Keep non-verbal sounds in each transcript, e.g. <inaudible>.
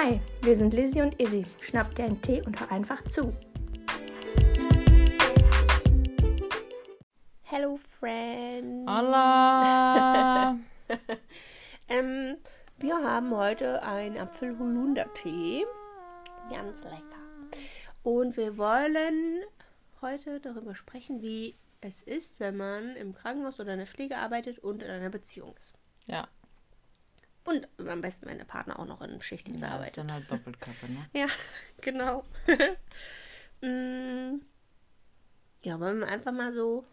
Hi, wir sind Lizzie und Izzy. Schnapp dir einen Tee und hör einfach zu. Hello, friend. Hola. <laughs> ähm, wir haben heute einen Apfel-Holunder-Tee. Ganz lecker. Und wir wollen heute darüber sprechen, wie es ist, wenn man im Krankenhaus oder in der Pflege arbeitet und in einer Beziehung ist. Ja. Und am besten, wenn der Partner auch noch in Schichtdienst ja, arbeitet. Ist dann halt Doppelkappe, ne? <laughs> Ja, genau. <laughs> mm, ja, wollen wir einfach mal so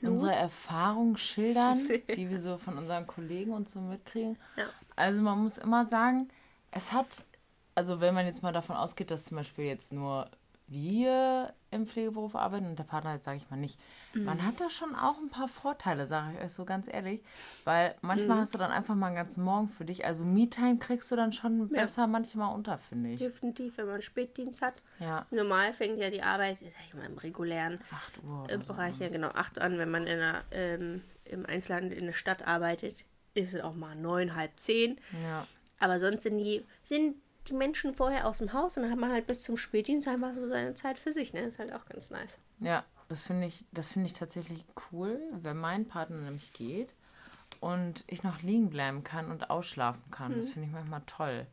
los? Unsere Erfahrungen schildern, <laughs> die wir so von unseren Kollegen und so mitkriegen. Ja. Also man muss immer sagen, es hat, also wenn man jetzt mal davon ausgeht, dass zum Beispiel jetzt nur wir im Pflegeberuf arbeiten und der Partner jetzt sage ich mal nicht. Mhm. Man hat da schon auch ein paar Vorteile, sage ich euch so ganz ehrlich, weil manchmal Mhm. hast du dann einfach mal einen ganzen Morgen für dich. Also Me-Time kriegst du dann schon Ja. besser manchmal unter, finde ich. Definitiv, wenn man Spätdienst hat. Ja, Normal fängt ja die Arbeit, sag ich mal, im regulären 8 Uhr. äh, Oder so. Bereich, ja genau, 8 an. Wenn man in einer, ähm, im Einzelhandel in der Stadt arbeitet, ist es auch mal 9, halb 10. Ja. Aber sonst sind die, sind die Menschen vorher aus dem Haus und dann hat man halt bis zum Spätdienst einfach so seine Zeit für sich. Ne? Das ist halt auch ganz nice. Ja, das finde ich, das finde ich tatsächlich cool, wenn mein Partner nämlich geht und ich noch liegen bleiben kann und ausschlafen kann. Mhm. Das finde ich manchmal toll.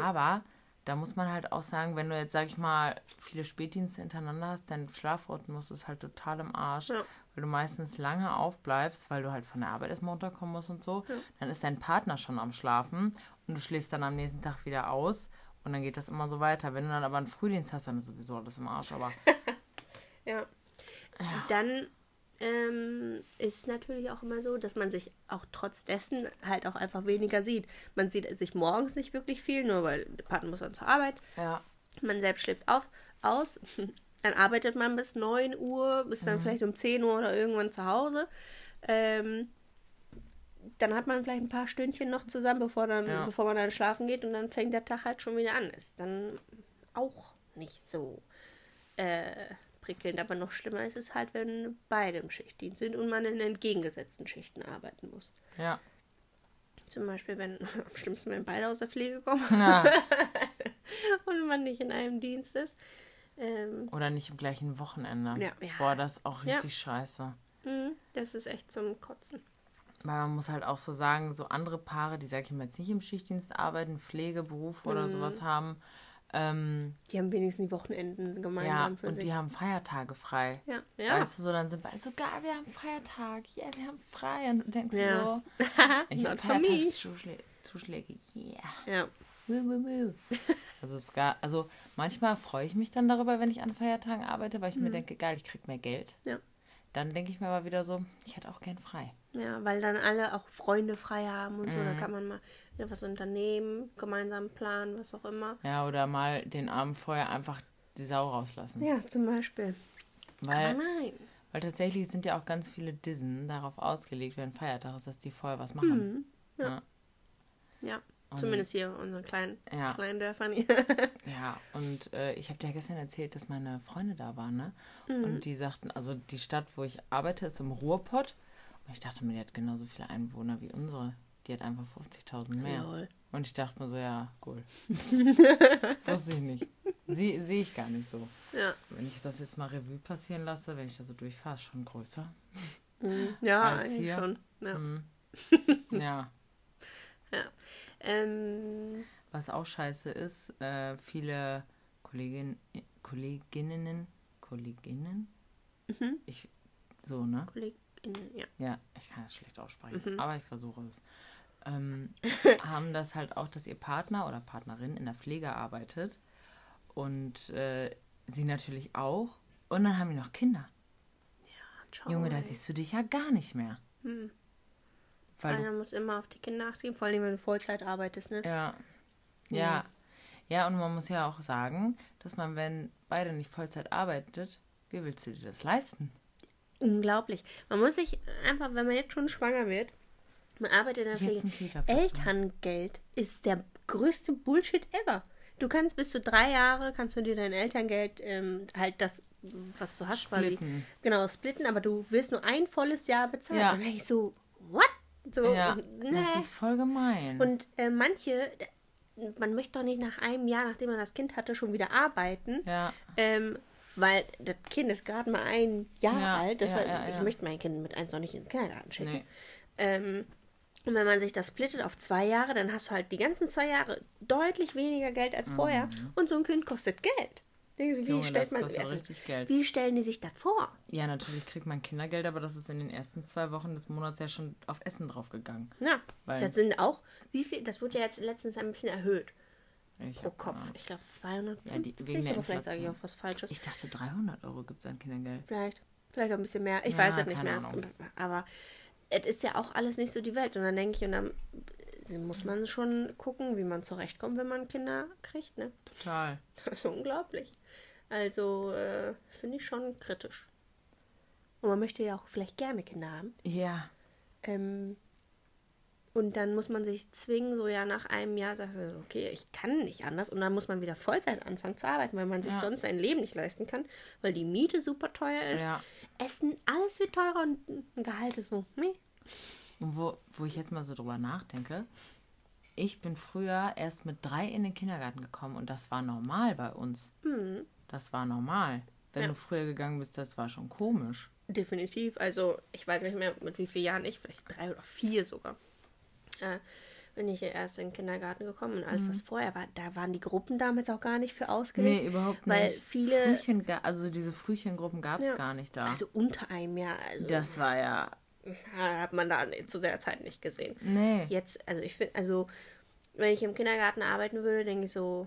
Aber da muss man halt auch sagen, wenn du jetzt, sag ich mal, viele Spätdienste hintereinander hast, dein Schlafrhythmus ist halt total im Arsch, Ja. weil du meistens lange aufbleibst, weil du halt von der Arbeit erstmal runterkommen musst und so. Dann ist dein Partner schon am Schlafen und du schläfst dann am nächsten Tag wieder aus und dann geht das immer so weiter. Wenn du dann aber einen Frühdienst hast, dann ist sowieso alles im Arsch. Aber <laughs> Ja. Dann ähm, ist natürlich auch immer so, dass man sich auch trotz dessen halt auch einfach weniger sieht. Man sieht sich morgens nicht wirklich viel, nur weil der Partner muss dann zur Arbeit. ja, Man selbst schläft auf, aus. <laughs> Dann arbeitet man bis 9 Uhr, bis Mhm. dann vielleicht um 10 Uhr oder irgendwann zu Hause. Ähm, dann hat man vielleicht ein paar Stündchen noch zusammen, bevor, dann, Ja. bevor man dann schlafen geht und dann fängt der Tag halt schon wieder an. Ist dann auch nicht so äh, prickelnd. Aber noch schlimmer ist es halt, wenn beide im Schichtdienst sind und man in entgegengesetzten Schichten arbeiten muss. ja. Zum Beispiel, wenn <laughs> am schlimmsten, wenn beide aus der Pflege kommen ja. <laughs> und man nicht in einem Dienst ist. Ähm, Oder nicht im gleichen Wochenende. Ja, ja. Boah, das ist auch richtig scheiße. Mhm, Das ist echt zum Kotzen. Weil man muss halt auch so sagen, so andere Paare, die, sag ich mal, jetzt nicht im Schichtdienst arbeiten, Pflegeberuf oder Mhm. sowas haben, ähm, Die haben wenigstens die Wochenenden ja, gemeinsam für und sich. die haben Feiertage frei. ja, ja. Weißt du, so dann sind beide so, geil, wir haben Feiertag, ja, wir haben frei. Und du denkst Ja. so, <laughs> ich habe. Feiertagszuschläge, yeah. ja. Woo, woo, woo. Also, es gar, also manchmal freue ich mich dann darüber, wenn ich an Feiertagen arbeite, weil ich mir denke, geil, ich krieg mehr Geld. Mhm. Ja. Dann denke ich mir aber wieder so, ich hätte auch gern frei. Ja, weil dann alle auch Freunde frei haben und so. Mhm. Da kann man mal wieder was unternehmen, gemeinsam planen, was auch immer. Ja, oder mal den Abend vorher einfach die Sau rauslassen. Ja, zum Beispiel. Weil, Aber nein. weil tatsächlich sind ja auch ganz viele Dissen darauf ausgelegt, wenn Feiertag ist, dass die vorher was machen. Mhm. Ja. Ja. Ja, Und- zumindest hier in unseren kleinen, Ja. kleinen Dörfern hier. <laughs> Ja, und äh, ich habe dir ja gestern erzählt, dass meine Freunde da waren, ne? Mhm. Und die sagten, also die Stadt, wo ich arbeite, ist im Ruhrpott. Ich dachte mir, die hat genauso viele Einwohner wie unsere. Die hat einfach 50.000 mehr. Lol. Und ich dachte mir so, ja, cool. <laughs> Wusste ich nicht. Sie- Sehe ich gar nicht so. Ja. Wenn ich das jetzt mal Revue passieren lasse, wenn ich da so durchfahre, ist schon größer. Mhm. Ja, Als eigentlich hier. schon. Ja. Mhm. <laughs> ja. ja. Ähm, Was auch scheiße ist, äh, viele Kollegin, Kolleginnen, Kolleginnen, Mhm. ich, so, ne? KollegInnen, ja. Ja, ich kann es schlecht aussprechen, Mhm. aber ich versuche es. Ähm, <laughs> haben das halt auch, dass ihr Partner oder Partnerin in der Pflege arbeitet und äh, sie natürlich auch. Und dann haben die noch Kinder. Ciao, Junge, da siehst du dich ja gar nicht mehr. Hm. Weil Einer muss immer auf die Kinder achten, vor allem wenn du Vollzeit arbeitest, ne? Ja. Ja. Ja, und man muss ja auch sagen, dass man, wenn beide nicht Vollzeit arbeitet, wie willst du dir das leisten? Unglaublich. Man muss sich einfach, wenn man jetzt schon schwanger wird, man arbeitet in der Pflege. Kita-Platz Elterngeld ist der größte Bullshit ever. Du kannst bis zu drei Jahre, kannst du dir dein Elterngeld, ähm, halt das, was du hast, quasi, Splitten. genau, splitten, aber du wirst nur ein volles Jahr bezahlt. Ja. Und dann ich so, what? So, Ja, nee. das ist voll gemein. Und äh, manche, man möchte doch nicht nach einem Jahr, nachdem man das Kind hatte, schon wieder arbeiten. Ja. Ähm, weil das Kind ist gerade mal ein Jahr Ja, alt. Deshalb, ja, ja, ich möchte mein Kind mit eins noch nicht in den Kindergarten schicken. Nee. Ähm, und wenn man sich das splittet auf zwei Jahre, dann hast du halt die ganzen zwei Jahre deutlich weniger Geld als vorher. Und so ein Kind kostet Geld. Wie, Mhm. Junge, stellt man, also, wie stellen die sich das vor? Ja, natürlich kriegt man Kindergeld, aber das ist in den ersten zwei Wochen des Monats ja schon auf Essen draufgegangen. Ja, das sind auch, wie viel, das wurde ja jetzt letztens ein bisschen erhöht Ich pro Kopf. Ich glaube 250, Ja, die- wegen der aber vielleicht sage ich auch was Falsches. Ich dachte, 300 Euro gibt es an Kindergeld. Vielleicht, vielleicht auch ein bisschen mehr. Ich Ja, weiß es nicht mehr. Ahnung. Aber es ist ja auch alles nicht so die Welt. Und dann denke ich, und dann muss man schon gucken, wie man zurechtkommt, wenn man Kinder kriegt. Ne? Total. <laughs> Das ist unglaublich. Also äh, finde ich schon kritisch. Und man möchte ja auch vielleicht gerne Kinder haben. Ja. Ähm, und dann muss man sich zwingen, so ja nach einem Jahr sagt man, okay, ich kann nicht anders. Und dann muss man wieder Vollzeit anfangen zu arbeiten, weil man sich Ja. sonst sein Leben nicht leisten kann, weil die Miete super teuer ist. Ja. Essen, alles wird teurer und ein Gehalt ist so, nee. Und wo, wo ich jetzt mal so drüber nachdenke, ich bin früher erst mit drei in den Kindergarten gekommen und das war normal bei uns. Das war normal. Wenn Ja. du früher gegangen bist, das war schon komisch. Definitiv. Also ich weiß nicht mehr, mit wie vielen Jahren ich, vielleicht drei oder vier sogar. Äh, bin ich ja erst in den Kindergarten gekommen und alles, was vorher war, da waren die Gruppen damals auch gar nicht für ausgelegt. Nee, überhaupt weil nicht. viele- Frühchen, also diese Frühchengruppen gab es Ja. gar nicht da. Also unter einem Jahr. Also das war ja. hat man da zu der Zeit nicht gesehen. Nee. Jetzt, also ich finde, also wenn ich im Kindergarten arbeiten würde, denke ich so,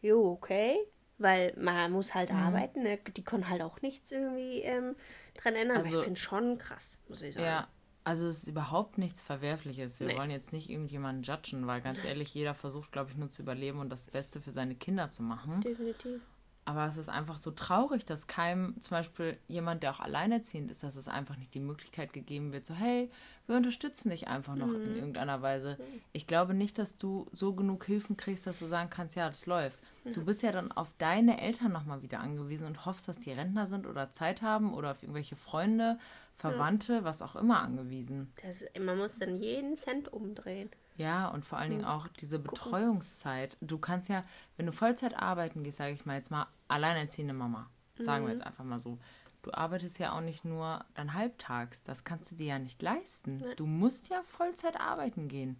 jo, okay, weil man muss halt Mhm. arbeiten, ne? die können halt auch nichts irgendwie ähm, dran ändern, aber Also- ich finde schon krass, muss ich sagen. Ja, also es ist überhaupt nichts Verwerfliches. Wir Nee. wollen jetzt nicht irgendjemanden judgen, weil ganz ehrlich, jeder versucht, glaube ich, nur zu überleben und das Beste für seine Kinder zu machen. Definitiv. Aber es ist einfach so traurig, dass keinem, zum Beispiel jemand, der auch alleinerziehend ist, dass es einfach nicht die Möglichkeit gegeben wird, so, hey, wir unterstützen dich einfach noch in irgendeiner Weise. Ich glaube nicht, dass du so genug Hilfen kriegst, dass du sagen kannst, ja, das läuft. Du bist ja dann auf deine Eltern nochmal wieder angewiesen und hoffst, dass die Rentner sind oder Zeit haben oder auf irgendwelche Freunde, Verwandte, was auch immer angewiesen. Das, man muss dann jeden Cent umdrehen. Ja, und vor allen Dingen auch diese Betreuungszeit. Du kannst ja, wenn du Vollzeit arbeiten gehst, sage ich mal jetzt mal, alleinerziehende Mama, sagen wir jetzt einfach mal so. Du arbeitest ja auch nicht nur dann halbtags. Das kannst du dir ja nicht leisten. Du musst ja Vollzeit arbeiten gehen.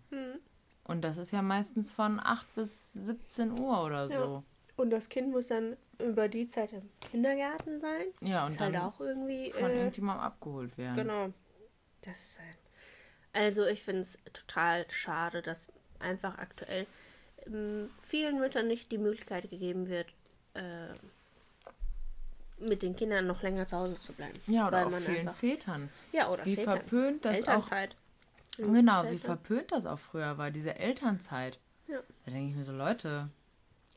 Und das ist ja meistens von 8 bis 17 Uhr oder so. Und das Kind muss dann über die Zeit im Kindergarten sein. Ja, und ist halt dann auch irgendwie. von Äh, irgendjemandem abgeholt werden. Genau. Das ist halt. Also ich finde es total schade, dass einfach aktuell ähm, vielen Müttern nicht die Möglichkeit gegeben wird, äh, mit den Kindern noch länger zu Hause zu bleiben. Ja, oder auch vielen einfach- Vätern. Ja, oder Wie Vätern. verpönt das auch Genau, wie verpönt das auch früher war, diese Elternzeit. Ja. Da denke ich mir so, Leute,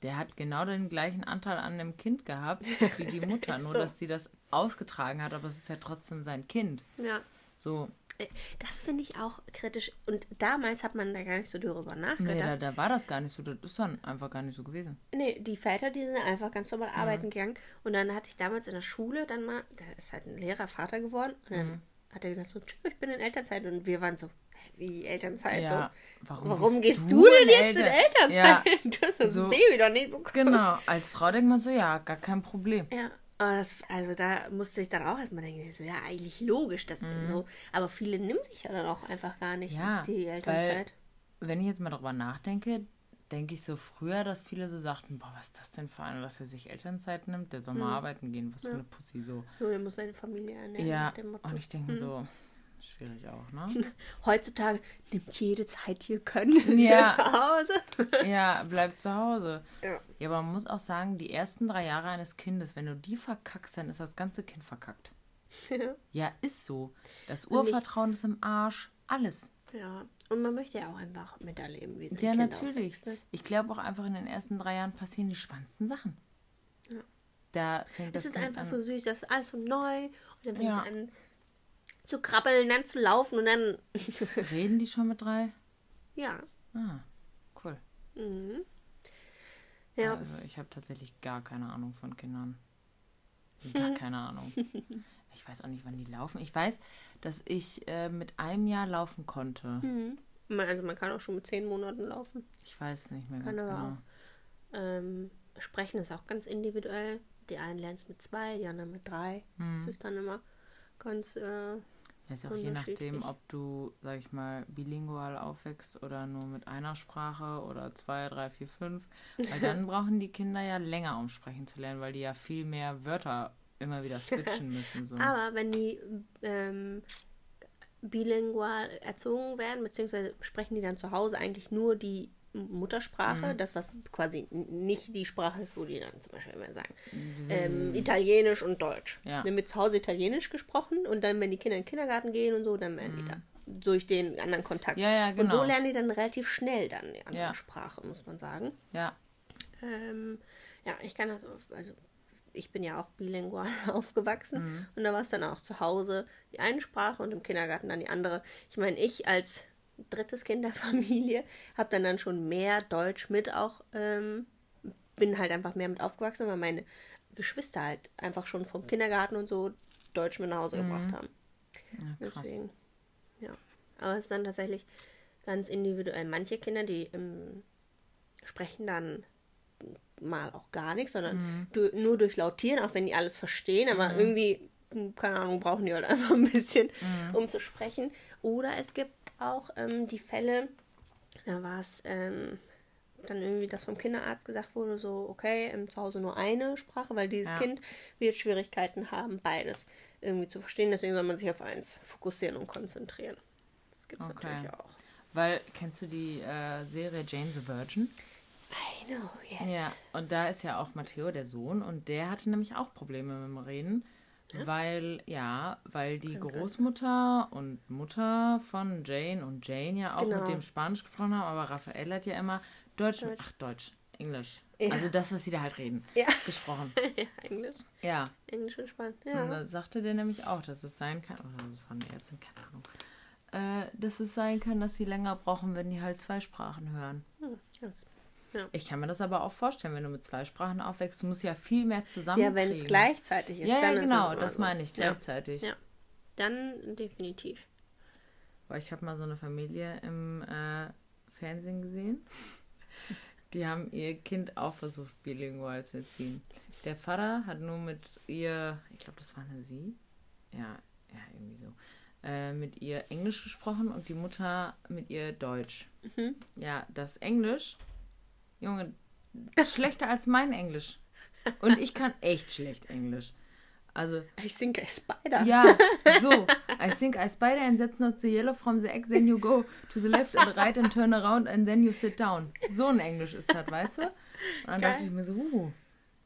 der hat genau den gleichen Anteil an dem Kind gehabt <laughs> wie die Mutter, nur so. dass sie das ausgetragen hat, aber es ist ja trotzdem sein Kind. Ja. So, Äh, Das finde ich auch kritisch. Und damals hat man da gar nicht so darüber nee, nachgedacht. da, da war das gar nicht so, das ist dann einfach gar nicht so gewesen. Nee, die Väter, die sind einfach ganz normal arbeiten gegangen. Und dann hatte ich damals in der Schule dann mal, da ist halt ein Lehrer Vater geworden. Und dann hat er gesagt so, tschüss, ich bin in Elternzeit. Und wir waren so, wie Elternzeit? Ja, so, warum warum gehst du du denn in jetzt in Eltern- Elternzeit? <laughs> Du hast das so- Baby doch nicht bekommen. Genau, als Frau denkt man so, ja, gar kein Problem. Ja, aber das, also da musste ich dann auch erstmal denken, so, ja, eigentlich logisch, das so. Aber viele nehmen sich ja dann auch einfach gar nicht Mhm. Ja, die Elternzeit. Wenn ich jetzt mal darüber nachdenke, denke ich so früher, dass viele so sagten, boah, was ist das denn für einer, dass er sich Elternzeit nimmt, der soll mal arbeiten gehen, was für eine Pussy so. So, er muss seine Familie ernähren. Ja, nach dem Motto. und ich denke mir so, schwierig auch, ne? <laughs> Heutzutage nimmt jede Zeit, die ihr könnt, Ja. <laughs> zu Hause. <laughs> ja, bleib zu Hause. Ja. Ja, aber man muss auch sagen, die ersten drei Jahre eines Kindes, wenn du die verkackst, dann ist das ganze Kind verkackt. Ja. Ja, ist so. Das Urvertrauen ist im Arsch. Alles. Ja, und man möchte ja auch einfach miterleben, wie Ja, Kind natürlich. aufwächst, ne? Ich glaube auch einfach in den ersten drei Jahren passieren die spannendsten Sachen. Ja. Da fängt Es das ist Kind einfach an. so süß, das ist alles so neu. Und dann Ja. an zu krabbeln, dann zu laufen und dann. <laughs> Reden die schon mit drei? ja. Ah, cool. Mhm. Ja. Also ich habe tatsächlich gar keine Ahnung von Kindern. Gar <laughs> keine Ahnung. Ich weiß auch nicht, wann die laufen. Ich weiß, dass ich äh, mit einem Jahr laufen konnte. Mhm. Also man kann auch schon mit zehn Monaten laufen. Ich weiß nicht mehr Kann ganz genau. Ähm, Sprechen ist auch ganz individuell. Die einen lernen es mit zwei, die anderen mit drei. Mhm. Das ist dann immer ganz. Äh, Ja, ist ja auch je nachdem, ob du, sag ich mal, bilingual aufwächst oder nur mit einer Sprache oder zwei, drei, vier, fünf. Weil dann <laughs> brauchen die Kinder ja länger, um sprechen zu lernen, weil die ja viel mehr Wörter immer wieder switchen müssen. So. Aber wenn die ähm, bilingual erzogen werden, beziehungsweise sprechen die dann zu Hause eigentlich nur die Muttersprache, Mhm. das was quasi nicht die Sprache ist, wo die dann zum Beispiel immer sagen, ähm, Italienisch und Deutsch. Ja. Dann wird zu Hause Italienisch gesprochen und dann, wenn die Kinder in den Kindergarten gehen und so, dann werden die da durch den anderen Kontakt. Mhm. Ja, ja, Und so genau. lernen die dann relativ schnell dann die andere Ja. Sprache, muss man sagen. ja, Ähm, ja, ich kann das, also ich bin ja auch bilingual <laughs> aufgewachsen Mhm. und da war es dann auch zu Hause die eine Sprache und im Kindergarten dann die andere. Ich meine, ich als drittes Kind der <laughs> Familie habe dann dann schon mehr Deutsch mit auch, ähm, bin halt einfach mehr mit aufgewachsen, weil meine Geschwister halt einfach schon vom Kindergarten und so Deutsch mit nach Hause gebracht haben. ja. Deswegen, ja. Aber es ist dann tatsächlich ganz individuell. Manche Kinder, die ähm, sprechen dann mal auch gar nichts, sondern du, nur durch Lautieren, auch wenn die alles verstehen, aber irgendwie, hm, keine Ahnung, brauchen die halt <laughs> einfach ein bisschen, um zu sprechen. Oder es gibt auch ähm, die Fälle, da war es ähm, dann irgendwie, dass vom Kinderarzt gesagt wurde, so, okay, ähm, zu Hause nur eine Sprache, weil dieses Ja. Kind wird Schwierigkeiten haben, beides irgendwie zu verstehen. Deswegen soll man sich auf eins fokussieren und konzentrieren. Das gibt es Okay. natürlich auch. Weil, kennst du die äh, Serie Jane the Virgin? I know, yes. Ja, und da ist ja auch Matteo, der Sohn, und der hatte nämlich auch Probleme mit dem Reden, weil, ja, weil die Großmutter und Mutter von Jane und Jane ja auch Genau. mit dem Spanisch gesprochen haben, aber Raphael hat ja immer Deutsch, Deutsch. ach Deutsch, Englisch. Ja. Also das, was sie da halt reden, Ja. gesprochen. <laughs> ja, Englisch. Ja, Englisch und Spanisch. und Ja. da sagte der nämlich auch, dass es sein kann, oder das war eine Ärztin, keine Ahnung, äh, dass es sein kann, dass sie länger brauchen, wenn die halt zwei Sprachen hören. Hm, das- Ich kann mir das aber auch vorstellen, wenn du mit zwei Sprachen aufwächst, du musst ja viel mehr zusammen. ja, wenn es gleichzeitig ist, Ja, ja, ist genau, das, das meine ich, Ja. gleichzeitig. Ja. Dann definitiv. Weil ich habe mal so eine Familie im äh, Fernsehen gesehen. Die haben ihr Kind auch versucht, bilingual zu erziehen. Der Vater hat nur mit ihr, ich glaube, das war eine sie, ja, ja, irgendwie so, äh, mit ihr Englisch gesprochen und die Mutter mit ihr Deutsch. Mhm. Ja, das Englisch, Junge, schlechter als mein Englisch. Und ich kann echt schlecht Englisch. Also, I think I spider. ja, <laughs> so. I think I spider and that's not the yellow from the egg, then you go to the left and right and turn around and then you sit down. So ein Englisch ist das, weißt du? Und dann Geil. dachte ich mir so, uh,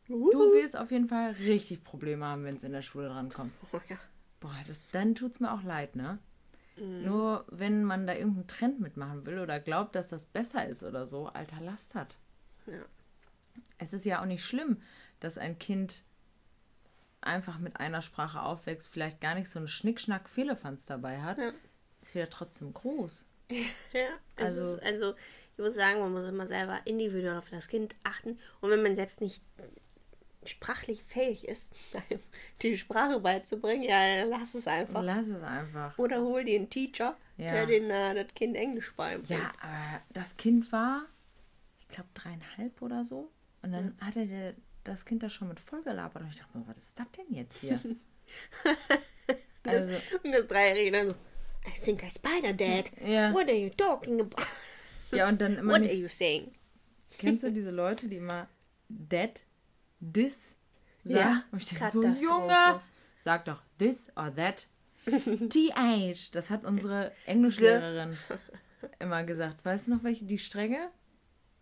Uh. du wirst auf jeden Fall richtig Probleme haben, wenn es in der Schule drankommt. Oh, ja. Boah, das, dann tut's mir auch leid, ne? Mhm. Nur wenn man da irgendeinen Trend mitmachen will oder glaubt, dass das besser ist oder so, alter Last hat. Ja. Es ist ja auch nicht schlimm, dass ein Kind einfach mit einer Sprache aufwächst, vielleicht gar nicht so einen Schnickschnack Fehlefanz dabei hat, Ja. ist wieder trotzdem groß. <laughs> Ja, also, ist, also ich muss sagen, man muss immer selber individuell auf das Kind achten. Und wenn man selbst nicht sprachlich fähig ist, <laughs> die Sprache beizubringen, ja, dann lass es einfach. Lass es einfach. Oder hol dir einen Teacher, Ja. der den, äh, das Kind Englisch beibringt. Ja, aber das Kind war, glaube, dreieinhalb oder so. Und dann hatte der, das Kind da schon mit vollgelabert. Und ich dachte mir, was ist das denn jetzt hier? <laughs> <laughs> also, Und das Dreijährige dann so, I think I spider, Dad. Ja. What are you talking about? ja, und dann immer What nicht are you saying? Kennst du <laughs> diese Leute, die immer that, this sagen? Ja, Und ich denke so. Junge, sag doch this or that. TH, das hat unsere Englischlehrerin immer gesagt. Weißt du noch welche? Die Strenge?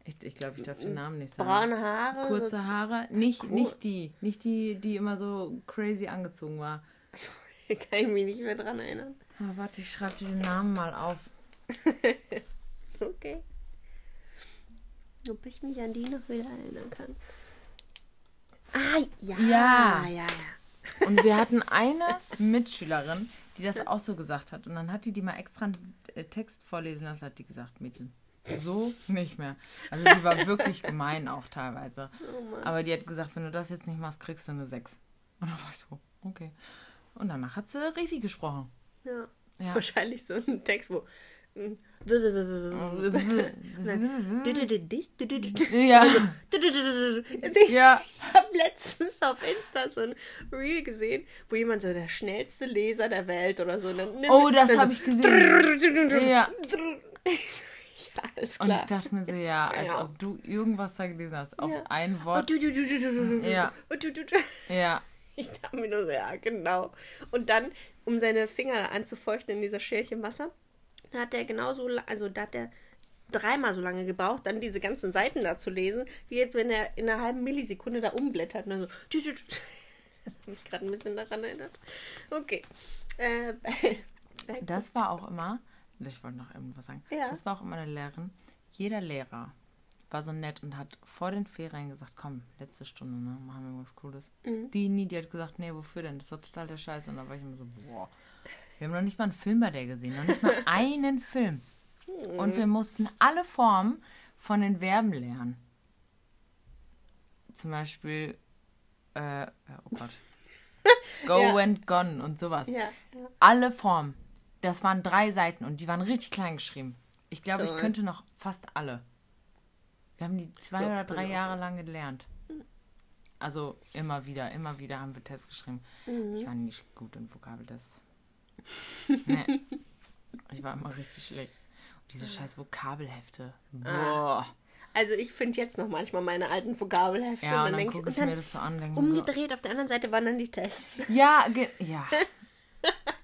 Ich glaube, ich, glaub, ich darf den Namen nicht sagen. Braune Haare. Kurze Haare. Nicht, Cool. nicht die. Nicht die, die immer so crazy angezogen war. <laughs> Kann ich mich nicht mehr dran erinnern. Ah, warte, ich schreibe dir den Namen mal auf. <laughs> Okay. Ob ich mich an die noch wieder erinnern kann. Ah, ja. Ja. ja, ja. Und wir <laughs> hatten eine Mitschülerin, die das auch so gesagt hat. Und dann hat die die mal extra einen äh, Text vorlesen lassen, hat die gesagt, Mädchen, so nicht mehr. Also die war wirklich gemein auch teilweise. Oh. Aber die hat gesagt, wenn du das jetzt nicht machst, kriegst du eine 6. Und dann war ich so, okay. Und danach hat sie richtig gesprochen. Ja. Ja. Wahrscheinlich so ein Text, wo Ja. Ich habe letztens auf Insta so ein Reel gesehen, wo jemand so der schnellste Leser der Welt oder so. Oh, das habe ich gesehen. Ja. <laughs> Alles Und ich klar. dachte mir so, ja, <laughs> als Ja. ob du irgendwas da gelesen hast. Auf Ja. ein Wort. Ja. Ja. Ich dachte mir nur so, ja, genau. Und dann, um seine Finger anzufeuchten in dieser Schälchen Wasser, da hat er genauso, also da hat er dreimal so lange gebraucht, dann diese ganzen Seiten da zu lesen, wie jetzt, wenn er in einer halben Millisekunde da umblättert. Und dann so. <laughs> Das hat mich gerade ein bisschen daran erinnert. Okay. Äh, Das war auch immer, ich wollte noch irgendwas sagen, Ja. das war auch immer eine Lehrerin. Jeder Lehrer war so nett und hat vor den Ferien gesagt, komm, letzte Stunde, ne, machen wir irgendwas Cooles. Mhm. Die nie, die hat gesagt, nee, wofür denn? Das ist doch total der Scheiß. Und da war ich immer so, boah. Wir haben noch nicht mal einen Film bei der gesehen, noch nicht mal <laughs> einen Film. Und wir mussten alle Formen von den Verben lernen. Zum Beispiel, äh, oh Gott. <laughs> Go Ja. and gone und sowas. ja. Alle Formen. Das waren drei Seiten und die waren richtig klein geschrieben. Ich glaube, ich könnte noch fast alle. Wir haben die zwei oder drei ja. Jahre lang gelernt. Also immer wieder, immer wieder haben wir Tests geschrieben. Mhm. Ich war nicht gut in Vokabeltests. <laughs> nee. Ich war immer richtig schlecht. Und diese scheiß Vokabelhefte. Boah. Also ich finde jetzt noch manchmal meine alten Vokabelhefte Ja, und dann denk gucke ich und dann mir das so an. Mir so, umgedreht, auf der anderen Seite waren dann die Tests. ja, ja. <laughs>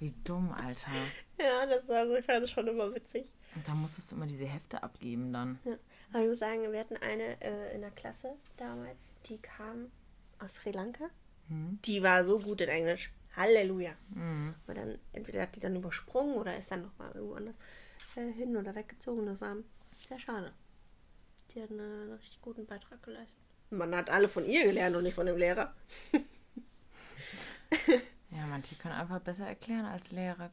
Wie dumm, Alter. Ja, das war so, das schon immer witzig. Und da musstest du immer diese Hefte abgeben dann. Ja. Aber ich muss sagen, wir hatten eine äh, in der Klasse damals, die kam aus Sri Lanka. Die war so gut in Englisch. Halleluja. Mhm. Aber dann, entweder hat die dann übersprungen oder ist dann nochmal irgendwo anders äh, hin oder weggezogen. Das war sehr schade. Die hat einen, einen richtig guten Beitrag geleistet. Man hat alle von ihr gelernt und nicht von dem Lehrer. <laughs> Ja, manche können einfach besser erklären als Lehrer.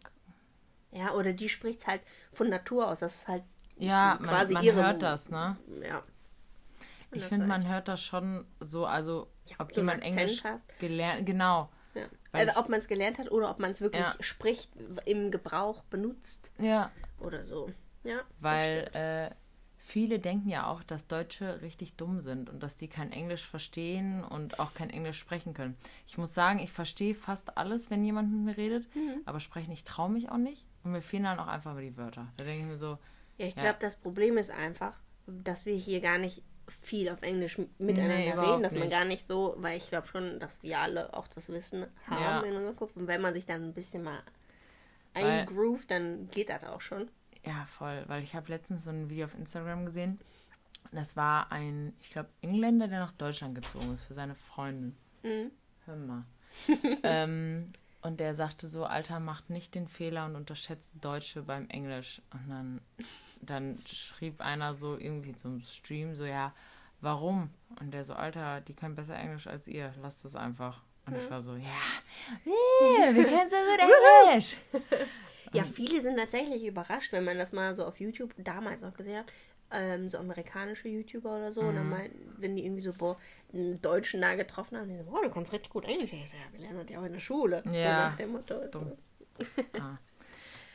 Ja, oder die spricht halt von Natur aus. Das ist halt, Ja, man, Quasi man ihre hört Mu- das, ne? ja. Ich finde, halt- man hört das schon so, also ob so jemand Englisch hat. gelernt, genau. ja. Also, ich- ob man es gelernt hat oder ob man es wirklich Ja. spricht, im Gebrauch benutzt Ja, oder so. Ja, weil äh, viele denken ja auch, dass Deutsche richtig dumm sind und dass die kein Englisch verstehen und auch kein Englisch sprechen können. Ich muss sagen, ich verstehe fast alles, wenn jemand mit mir redet, Mhm. aber sprechen, ich traue mich auch nicht und mir fehlen dann auch einfach mal die Wörter. Da denke ich mir so, Ja, ich Ja. glaube, das Problem ist einfach, dass wir hier gar nicht viel auf Englisch miteinander Nee, reden, dass man nicht. gar nicht so, weil ich glaube schon, dass wir alle auch das Wissen haben Ja. in unserem Kopf. Und wenn man sich dann ein bisschen mal eingroovt, dann geht das auch schon. Ja, voll, weil ich habe letztens so ein Video auf Instagram gesehen. Das war ein, ich glaube, Engländer, der nach Deutschland gezogen ist für seine Freundin. Mhm. Hör mal. <laughs> ähm, und der sagte so, Alter, macht nicht den Fehler und unterschätzt Deutsche beim Englisch. Und dann, dann schrieb einer so irgendwie zum Stream so, ja, warum? Und der so, Alter, die können besser Englisch als ihr, lasst es einfach. Und ich war so, ja, yeah, <laughs> wir können so gut Englisch. Ja, viele sind tatsächlich überrascht, wenn man das mal so auf YouTube damals noch gesehen hat. Ähm, so amerikanische YouTuber oder so. Und Mhm. dann meinten, wenn die irgendwie so boah, einen Deutschen da getroffen haben, die so, boah, du kannst richtig gut Englisch. Ich so, ja, wir lernen das ja auch in der Schule. So Ja, nach dem Motto. dumm.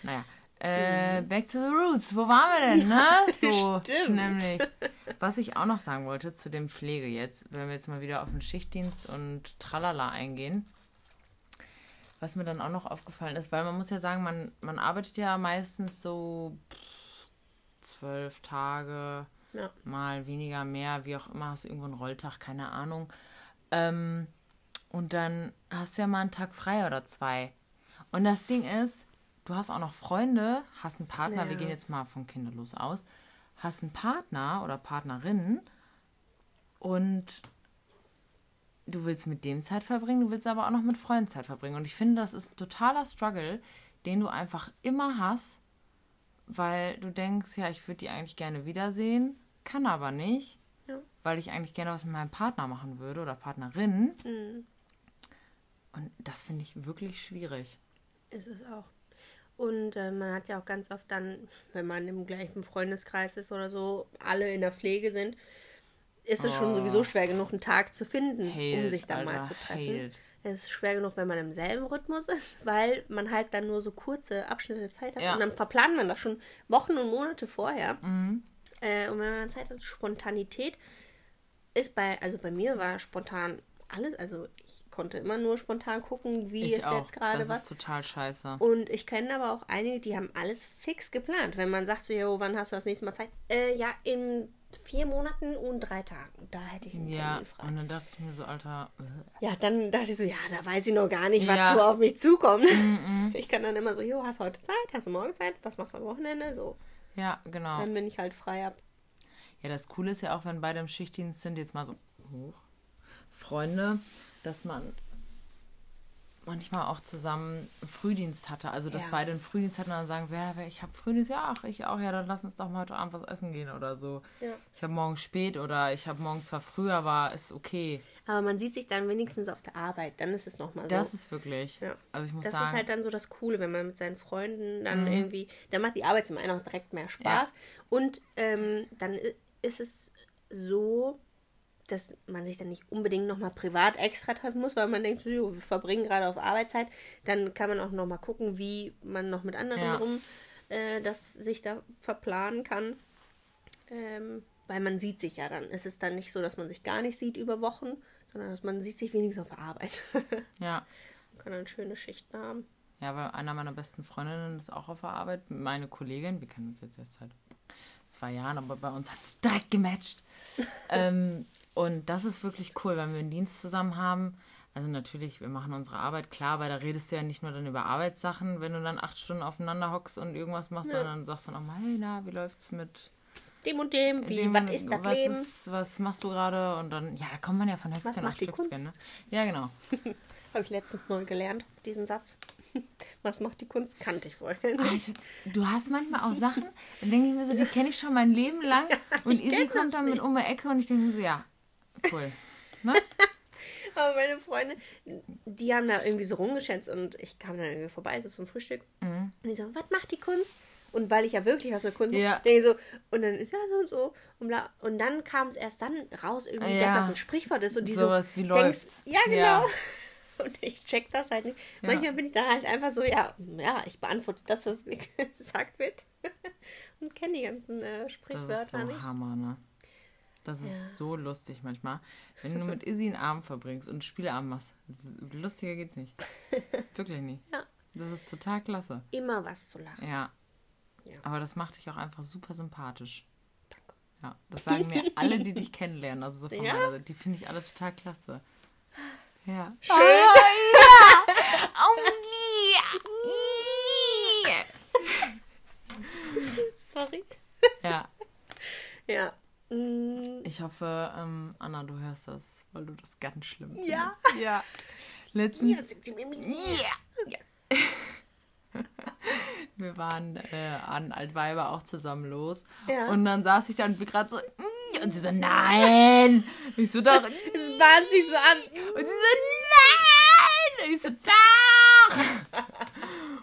Naja. <laughs> Äh, back to the roots. Wo waren wir denn, ne? So, Stimmt. nämlich. <laughs> Was ich auch noch sagen wollte zu dem Pflege jetzt, wenn wir jetzt mal wieder auf den Schichtdienst und Tralala eingehen. Was mir dann auch noch aufgefallen ist, weil man muss ja sagen, man, man arbeitet ja meistens so zwölf Tage, Ja. mal weniger, mehr, wie auch immer, hast du irgendwo einen Rolltag, keine Ahnung. Ähm, und dann hast du ja mal einen Tag frei oder zwei. Und das Ding ist, du hast auch noch Freunde, hast einen Partner, wir Ja. gehen jetzt mal von kinderlos aus, hast einen Partner oder Partnerin und du willst mit dem Zeit verbringen, du willst aber auch noch mit Freunden Zeit verbringen. Und ich finde, das ist ein totaler Struggle, den du einfach immer hast, weil du denkst, ja, ich würde die eigentlich gerne wiedersehen, kann aber nicht, Ja. weil ich eigentlich gerne was mit meinem Partner machen würde oder Partnerin. Mhm. Und das finde ich wirklich schwierig. Ist es auch. Und äh, man hat ja auch ganz oft dann, wenn man im gleichen Freundeskreis ist oder so, alle in der Pflege sind, ist es schon Oh. sowieso schwer genug, einen Tag zu finden, um Hated, sich dann mal Alter, zu treffen. hated. Es ist schwer genug, wenn man im selben Rhythmus ist, weil man halt dann nur so kurze Abschnitte Zeit hat. Ja. Und dann verplant man das schon Wochen und Monate vorher. Äh, und wenn man dann Zeit hat, Spontanität ist bei, also bei mir war spontan alles, also ich konnte immer nur spontan gucken, wie Ich ist auch. jetzt gerade das was. ist total scheiße. Und ich kenne aber auch einige, die haben alles fix geplant. Wenn man sagt so, jo, wann hast du das nächste Mal Zeit? Äh, ja, in vier Monaten und drei Tagen. Da hätte ich einen Ja, Termin frei. und dann dachte ich mir so, Alter, äh, Ja, dann dachte ich so, ja, da weiß ich noch gar nicht, was Ja. so auf mich zukommt. <laughs> Ich kann dann immer so, jo, hast du heute Zeit? Hast du morgen Zeit? Was machst du am Wochenende? So, ja, genau. dann bin ich halt frei ab. Ja, das Coole ist ja auch, wenn beide im Schichtdienst sind, jetzt mal so hoch, Freunde, dass man manchmal auch zusammen Frühdienst hatte. Also, dass Ja. beide einen Frühdienst hatten und dann sagen so, ja, ich habe Frühdienst, ja, ach, ich auch, ja, dann lass uns doch mal heute Abend was essen gehen oder so. Ja. Ich habe morgen spät oder ich habe morgen zwar früher, aber ist okay. Aber man sieht sich dann wenigstens auf der Arbeit. Dann ist es nochmal so. Das ist wirklich, Ja. also ich muss Das sagen, ist halt dann so das Coole, wenn man mit seinen Freunden dann Mhm. irgendwie, dann macht die Arbeit zum einen auch direkt mehr Spaß. Und ähm, dann ist es so, dass man sich dann nicht unbedingt nochmal privat extra treffen muss, weil man denkt, wir verbringen gerade auf Arbeitszeit. Dann kann man auch nochmal gucken, wie man noch mit anderen Ja. rum äh, das sich da verplanen kann. Ähm, weil man sieht sich ja dann. Es ist dann nicht so, dass man sich gar nicht sieht über Wochen, sondern dass man sieht sich wenigstens auf Arbeit. <laughs> ja. man kann dann schöne Schichten haben. Ja, weil einer meiner besten Freundinnen ist auch auf der Arbeit. Meine Kollegin, wir kennen uns jetzt erst seit zwei Jahren, aber bei uns hat es direkt gematcht. <laughs> ähm, und das ist wirklich cool, wenn wir einen Dienst zusammen haben. Also natürlich, wir machen unsere Arbeit, klar, weil da redest du ja nicht nur dann über Arbeitssachen, wenn du dann acht Stunden aufeinander hockst und irgendwas machst, Ja. sondern sagst dann auch mal, hey, na, wie läuft's mit Dem und dem, wie, dem, was ist das was Leben? Ist, was machst du gerade? Und dann, ja, da kommt man ja von Höchstgen auf die Stöcksken, ne? Ja, genau. <laughs> Habe ich letztens neu gelernt, diesen Satz. <laughs> Was macht die Kunst? Kannte ich vorher. nicht. Du hast manchmal auch Sachen, dann denke ich mir so, die kenne ich schon mein Leben lang. <laughs> Und Izzy kommt dann mit um die Ecke und ich denke mir so, ja, cool. <laughs> Ne? Aber meine Freunde, die haben da irgendwie so rumgeschätzt und ich kam dann irgendwie vorbei, so zum Frühstück. Und die so, was macht die Kunst? Und weil ich ja wirklich aus der Kunst Ja. denke ich so, und dann ist ja so und so. Und, bla. und dann kam es erst dann raus, irgendwie, dass Ja. das ein Sprichwort ist. Und die Sowas so, wie denkst. Ja, genau. Ja. <laughs> Und ich check das halt nicht. Manchmal bin ich dann halt einfach so, ja, ja, ich beantworte das, was mir <laughs> gesagt wird. und kenne die ganzen äh, Das Sprichwörter ist so nicht. Hammer, ne? Das ist Ja. so lustig manchmal. Wenn du mit <laughs> Izzy einen Abend verbringst und Spieleabend machst, lustiger geht's nicht. <laughs> Wirklich nicht. Ja. Das ist total klasse. Immer was zu lachen. Ja. Ja. Aber das macht dich auch einfach super sympathisch. Danke. Ja, das sagen mir alle, die dich <laughs> kennenlernen. Also so von Ja? meiner Seite. Die finde ich alle total klasse. Ja. Schön. Oh, yeah. Sorry. Ja. Ja. Mm, Ich hoffe, ähm, Anna, du hörst das, weil du das ganz schlimm findest. Ja. Ja. Letztens, Ja, <laughs> wir waren äh, an Altweiber auch zusammen los. Ja. Und dann saß ich da und bin gerade so, mm, und sie so, nein. Ich so, doch, Es bahnt sich so an. Und sie so, nein! Und ich so, doch!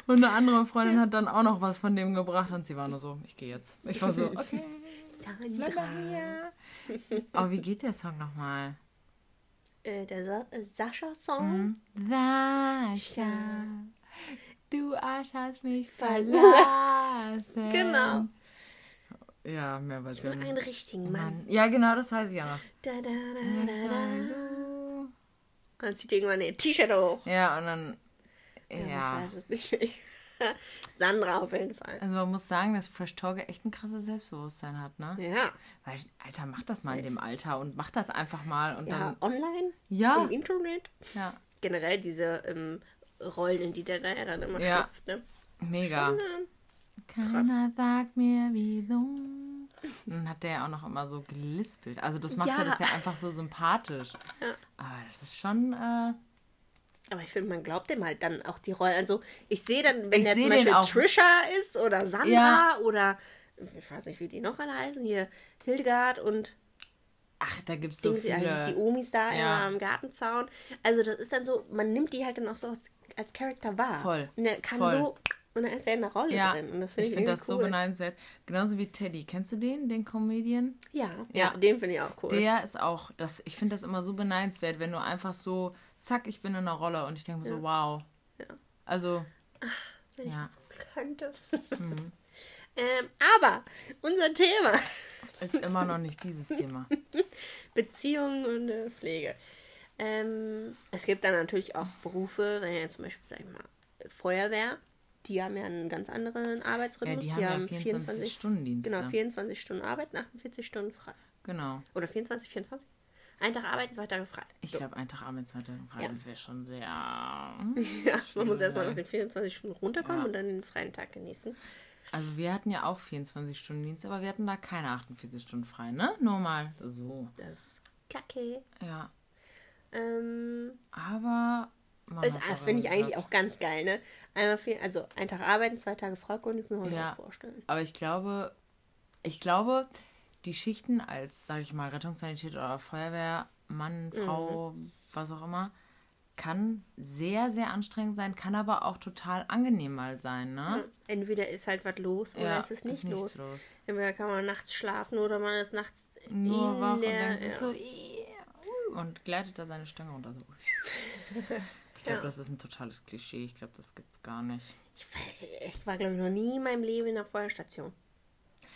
Und eine andere Freundin hat dann auch noch was von dem gebracht und sie war nur so, ich gehe jetzt. Ich war so, <laughs> okay. Hier. Aber <laughs> wie geht der Song nochmal? Äh, der Sa äh, Sascha-Song. Sascha, du Arsch hast mich <laughs> verlassen. Genau. Ja, mehr weiß ich auch einen richtigen Mann. Mann. Ja, genau, das weiß ich ja noch. Da, da, da, da, da. Und dann zieht irgendwann ihr T-Shirt hoch. Ja, und dann, Ja. ja. Ich weiß es nicht mehr. <laughs> Sandra auf jeden Fall. Also man muss sagen, dass Fresh Talker echt ein krasses Selbstbewusstsein hat, ne? Ja. Weil, Alter, mach das mal in dem Alter und mach das einfach mal und Ja, dann. online, Ja, im Internet. ja, Generell diese ähm, Rollen, in die der da ja dann immer Ja. schlüpft, ne? mega. Ja. Keiner sagt mir, wie du. Dann hat der ja auch noch immer so gelispelt. Also das macht Ja. das ja einfach so sympathisch. Ja. Aber das ist schon. Äh, Aber ich finde, man glaubt dem halt dann auch die Rollen. Also ich sehe dann, wenn Ich der zum Beispiel. Trisha ist oder Sandra Ja. oder ich weiß nicht, wie die noch alle heißen, hier Hildegard und ach, da gibt es so viele. die Omis da Ja. immer am Gartenzaun. Also das ist dann so, man nimmt die halt dann auch so als, als Charakter wahr. Voll, Und er kann voll. so, und dann ist er in der Rolle ja, drin. Und das ich finde ich, finde das so cool. beneidenswert. Genauso wie Teddy. Kennst du den, den Comedian? Ja, Ja. ja, den finde ich auch cool. Der ist auch, das, ich finde das immer so beneidenswert, wenn du einfach so zack, ich bin in einer Rolle und ich denke mir so, wow. Ja. Also, Wenn ich Ja. das so könnte. Mhm. <laughs> ähm, aber unser Thema: ist immer noch nicht dieses Thema. <laughs> Beziehungen und äh, Pflege. Ähm, es gibt dann natürlich auch Berufe, wenn ihr zum Beispiel, sag ich mal, Feuerwehr, die haben ja einen ganz anderen Ja, Arbeitsrhythmus. die haben ja 24 Stundendienste. Genau, 24 Stunden Arbeit, 48 Stunden frei. Genau. Oder 24, 24? Ein Tag arbeiten, zwei Tage frei. Ich glaube, ein Tag Arbeit, zwei Tage frei, Ja. das wäre schon sehr. <laughs> Ja, man muss erstmal nach Ja. den 24 Stunden runterkommen Ja. und dann den freien Tag genießen. Also wir hatten ja auch 24 Stunden Dienst, aber wir hatten da keine 48 Stunden frei, ne? Nur mal so. Das ist kacke. Ja. Ähm, Aber. ist, auch finde ich eigentlich auch ganz geil, ne? Einmal viel, also ein Tag arbeiten, zwei Tage frei, konnte ich mir heute Ja. auch vorstellen. Aber ich glaube, ich glaube, die Schichten als, sage ich mal, Rettungssanität oder Feuerwehr, Mann, Frau, was auch immer, kann sehr, sehr anstrengend sein, kann aber auch total angenehm mal sein, ne? Entweder ist halt was los oder es ist nicht nichts los. Entweder kann man nachts schlafen oder man ist nachts Nur in wach und der, denkt ja. so, und gleitet da seine Stange runter. So. <laughs> Ich glaube, Ja. das ist ein totales Klischee. Ich glaube, das gibt's gar nicht. Ich, war- ich war, glaube ich, noch nie in meinem Leben in einer Feuerstation.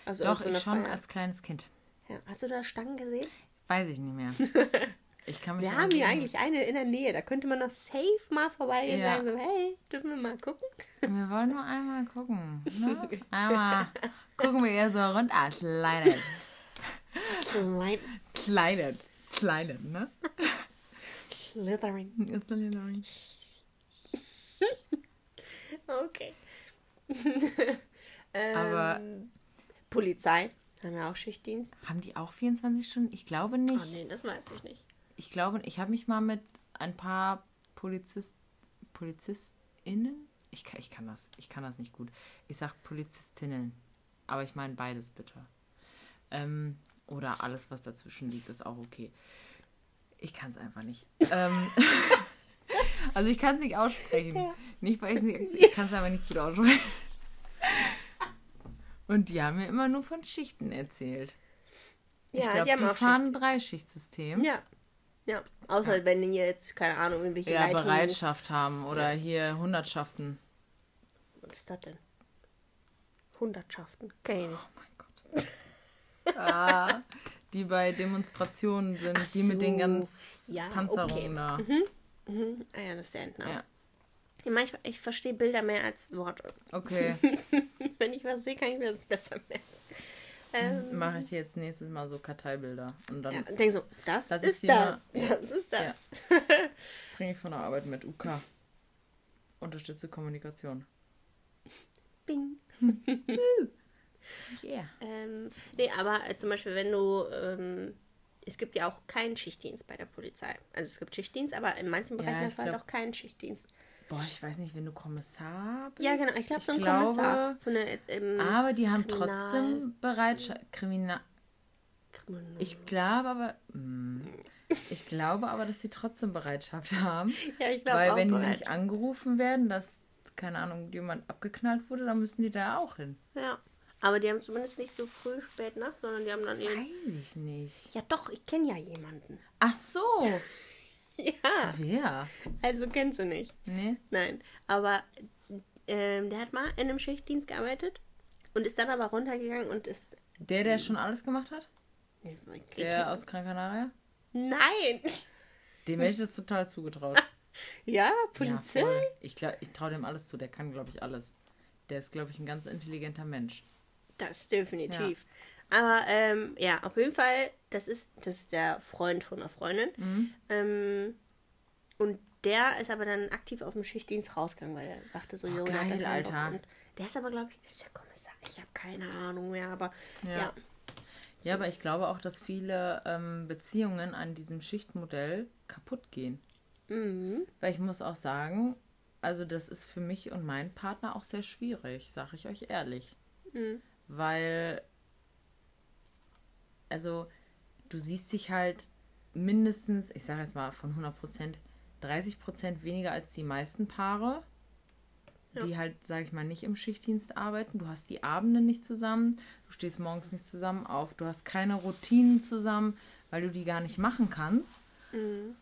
Also Doch, so ich schon Feuer- als kleines Kind. ja. Hast du da Stangen gesehen? Weiß ich nicht mehr. <laughs> Ich kann mich Wir haben hier eigentlich eine in der Nähe. Da könnte man noch safe mal vorbeigehen Ja. und sagen so, hey, dürfen wir mal gucken? Wir wollen nur einmal gucken. Ne? <laughs> Einmal gucken wir hier so runter. Sliden. Klein, Sliden. Sliden, ne? Slytherin. <laughs> Okay. ähm, Aber- Polizei. Haben wir auch Schichtdienst? Haben die auch 24 Stunden? Ich glaube nicht. Oh nee, das weiß ich nicht. Ich glaube, ich habe mich mal mit ein paar Polizist, PolizistInnen, ich kann, ich kann das, ich kann das nicht gut. Ich sag Polizistinnen, aber ich meine beides bitte. Ähm, oder alles, was dazwischen liegt, ist auch okay. Ich kann es einfach nicht. ähm, <laughs> also ich kann es nicht aussprechen. Nicht, weil ich es nicht, <laughs> ich kann es aber nicht gut aussprechen. Und die haben mir immer nur von Schichten erzählt. Ich Ja, glaube, die haben die auch fahren ein Dreischichtsystem. Ja. Ja. Außer wenn ihr jetzt, keine Ahnung, irgendwelche ja, Leitungen- Bereitschaft haben oder hier Hundertschaften. Was ist das denn? Hundertschaften. Ich nicht. Oh mein Gott. <laughs> ah, die bei Demonstrationen sind, Ach die mit den so. ganz Ja, Panzerungen da. Mhm. Ja, das ist der Endname. Ja. Ja, manchmal, ich verstehe Bilder mehr als Worte. Okay, <laughs> Wenn ich was sehe, kann ich mir das besser merken. Ähm, mache ich jetzt nächstes Mal so Karteibilder. Und dann ja, denk so, das, Das ist, das. Ma- ja. Das ist das. Ja. <laughs> bringe ich von der Arbeit mit UK. Unterstütze Kommunikation. Bing. <laughs> Yeah. Ähm, nee, aber äh, zum Beispiel, wenn du, ähm, es gibt ja auch keinen Schichtdienst bei der Polizei. Also es gibt Schichtdienst, aber in manchen Ja, Bereichen ich hast du halt auch keinen Schichtdienst. Boah, ich weiß nicht, wenn du Kommissar bist. Ja, genau. Ich glaube, so ein Kommissar. Von der, ähm, Aber die haben Kriminal- trotzdem Bereitschaft. Kriminal. Kriminal- Ich glaube aber. mm, Ich glaube aber, dass sie trotzdem Bereitschaft haben. <laughs> ja, ich glaube Weil wenn die bereit. nicht angerufen werden, dass, keine Ahnung, jemand abgeknallt wurde, dann müssen die da auch hin. Ja. Aber die haben zumindest nicht so früh, spät Nacht, sondern die haben dann ihren. Weiß ich nicht. Ja, doch, ich kenne ja jemanden. Ach so. <laughs> Ja. Wer? Also kennst du nicht. Nee. Nein. Aber ähm, der hat mal in einem Schichtdienst gearbeitet und ist dann aber runtergegangen und ist. Der, der schon alles gemacht hat? Der aus Gran Canaria? Nein! Dem hätte ich das total zugetraut. <laughs> Ja, Ja, Polizei? voll. Ich, glaub, ich traue dem alles zu. Der kann, glaube ich, alles. Der ist, glaube ich, ein ganz intelligenter Mensch. Das definitiv. Aber ähm, ja, auf jeden Fall, das ist, das ist der Freund von einer Freundin. Mhm. Ähm, und der ist aber dann aktiv auf dem Schichtdienst rausgegangen, weil er sagte so, Oh, jo, der geil, Bock. Alter. Und der ist aber, glaube ich, ist der Kommissar. Ich habe keine Ahnung mehr, aber Ja. ja. Ja, aber ich glaube auch, dass viele ähm, Beziehungen an diesem Schichtmodell kaputt gehen. Mhm. Weil ich muss auch sagen, also das ist für mich und meinen Partner auch sehr schwierig, sage ich euch ehrlich. Mhm. Weil, also du siehst dich halt mindestens, ich sage jetzt mal von 100 Prozent, 30 Prozent weniger als die meisten Paare, die halt, sage ich mal, nicht im Schichtdienst arbeiten. Du hast die Abende nicht zusammen, du stehst morgens nicht zusammen auf, du hast keine Routinen zusammen, weil du die gar nicht machen kannst. Mhm.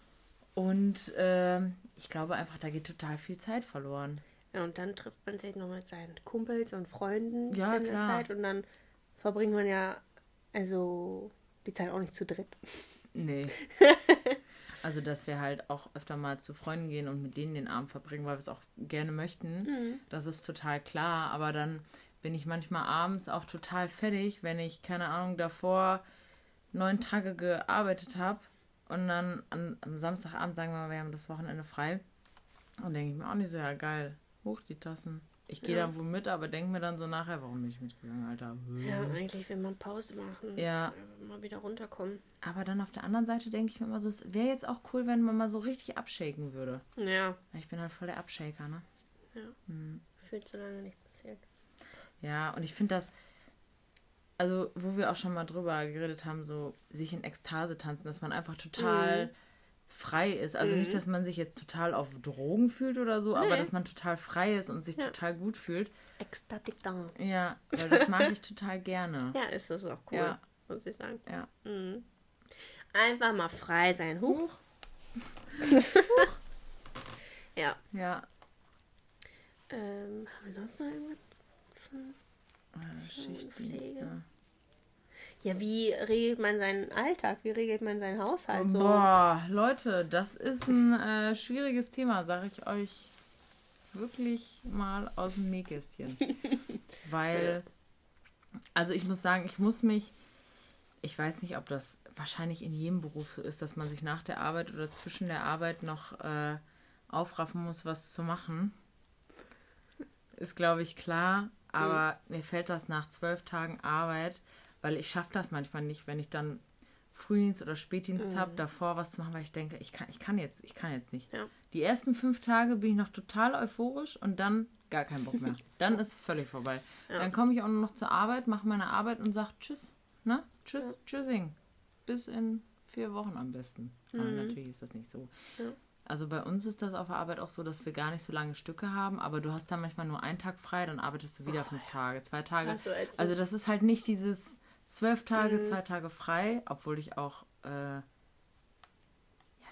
Und ähm, ich glaube einfach, da geht total viel Zeit verloren. Ja, und dann trifft man sich noch mit seinen Kumpels und Freunden Ja, in der klar. Zeit und dann verbringt man ja also die Zeit auch nicht zu dritt. Nee. <laughs> also, dass wir halt auch öfter mal zu Freunden gehen und mit denen den Abend verbringen, weil wir es auch gerne möchten. Das ist total klar. Aber dann bin ich manchmal abends auch total fertig, wenn ich, keine Ahnung, davor neun Tage gearbeitet habe und dann an, am Samstagabend sagen wir mal, wir haben das Wochenende frei. Und denke ich mir auch nicht so, ja geil, hoch die Tassen. Ich gehe Ja. dann wohl mit, aber denke mir dann so nachher, warum bin ich mitgegangen, Alter? Ja, eigentlich will man Pause machen. Ja. äh, Mal wieder runterkommen. Aber dann auf der anderen Seite denke ich mir immer so, es wäre jetzt auch cool, wenn man mal so richtig abshaken würde. Ja, Ich bin halt voll der Abshaker, ne? fühlt so lange nicht passiert. Ja, und ich finde das, also wo wir auch schon mal drüber geredet haben, so sich in Ekstase tanzen, dass man einfach total frei ist. Also nicht, dass man sich jetzt total auf Drogen fühlt oder so, aber Nee. dass man total frei ist und sich Ja. total gut fühlt. Ecstatic Dance. Ja, <laughs> weil das mag ich total gerne. Ja, ist das auch cool, Ja. muss ich sagen. Ja. Mhm. Einfach mal frei sein. Huch. <laughs> ja. Ja. Ähm, haben wir sonst noch irgendwas? von- Äh. Schichtdienste. Ja, wie regelt man seinen Alltag? Wie regelt man seinen Haushalt so? Boah, Leute, das ist ein äh, schwieriges Thema, sage ich euch wirklich mal aus dem Nähkästchen. <laughs> Weil, also ich muss sagen, ich muss mich, ich weiß nicht, ob das wahrscheinlich in jedem Beruf so ist, dass man sich nach der Arbeit oder zwischen der Arbeit noch äh, aufraffen muss, was zu machen. Ist, glaube ich, klar. Aber mir fällt das nach zwölf Tagen Arbeit, weil ich schaffe das manchmal nicht, wenn ich dann Frühdienst oder Spätdienst habe, davor was zu machen, weil ich denke, ich kann, ich kann jetzt, ich kann jetzt nicht. Ja. Die ersten fünf Tage bin ich noch total euphorisch und dann gar keinen Bock mehr. <laughs> Dann ist völlig vorbei. Ja. Dann komme ich auch nur noch zur Arbeit, mache meine Arbeit und sage Tschüss. Ne? Tschüss, Tschüssing. Bis in vier Wochen am besten. Aber natürlich ist das nicht so. Ja. Also bei uns ist das auf der Arbeit auch so, dass wir gar nicht so lange Stücke haben, aber du hast dann manchmal nur einen Tag frei, dann arbeitest du wieder fünf Tage, zwei Tage. Also das ist halt nicht dieses zwölf Tage, zwei Tage frei, obwohl ich auch, äh, ja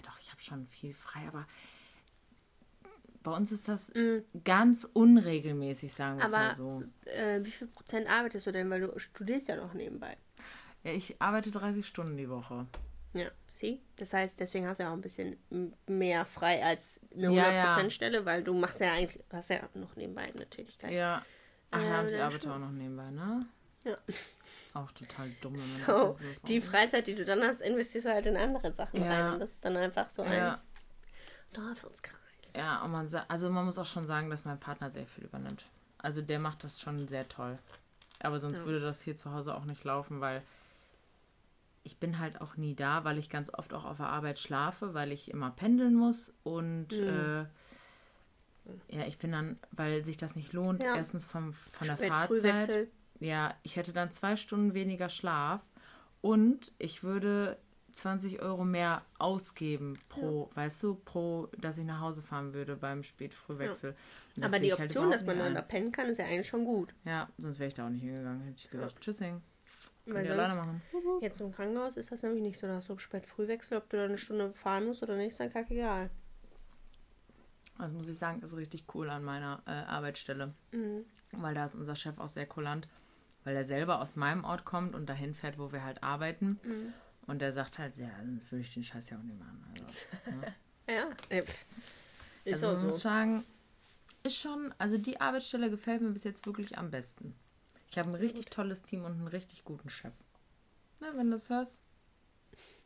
doch, ich habe schon viel frei, aber bei uns ist das ganz unregelmäßig, sagen wir es mal so. äh, wie viel Prozent arbeitest du denn? Weil du studierst ja noch nebenbei. Ja, ich arbeite 30 Stunden die Woche. Ja, see? Das heißt, deswegen hast du ja auch ein bisschen mehr frei als eine Ja, ja. 100% Stelle, weil du machst ja eigentlich, hast ja noch nebenbei eine Tätigkeit. Ja. Ach Ja, ja, aber ich arbeite schon. auch noch nebenbei, ne? Ja. Auch total dumm. wenn So, die Freizeit, die du dann hast, investierst du halt in andere Sachen Ja. rein. Und das ist dann einfach so ein ja, Teufelskreis. ja, und man also man muss auch schon sagen, dass mein Partner sehr viel übernimmt. Also der macht das schon sehr toll. Aber sonst Ja. würde das hier zu Hause auch nicht laufen, weil ich bin halt auch nie da, weil ich ganz oft auch auf der Arbeit schlafe, weil ich immer pendeln muss und Mhm. äh, ja, ich bin dann, weil sich das nicht lohnt, Ja. erstens vom, von der Spät Fahrzeit. Frühwechsel. Ja, ich hätte dann zwei Stunden weniger Schlaf und ich würde 20 Euro mehr ausgeben pro, weißt du, pro, dass ich nach Hause fahren würde beim Spätfrühwechsel. Das Aber die halt Option, dass überhaupt man dann da pennen kann, ist ja eigentlich schon gut. Ja, sonst wäre ich da auch nicht hingegangen. Hätte ich gesagt, tschüssing. Könnt Weil ihr alleine sonst, machen. jetzt im Krankenhaus ist das nämlich nicht so, da hast du spät Frühwechsel, ob du da eine Stunde fahren musst oder nicht, ist dann kackegal. Also muss ich sagen, ist richtig cool an meiner äh, Arbeitsstelle. Mhm. Weil da ist unser Chef auch sehr kulant, weil er selber aus meinem Ort kommt und dahin fährt, wo wir halt arbeiten. Mhm. Und der sagt halt, ja, sonst würde ich den Scheiß ja auch nicht machen. Also, <laughs> Ja, pff. ist also auch so. muss sagen, ist schon, also die Arbeitsstelle gefällt mir bis jetzt wirklich am besten. Ich habe ein richtig tolles Team und einen richtig guten Chef. Na, wenn du das hörst,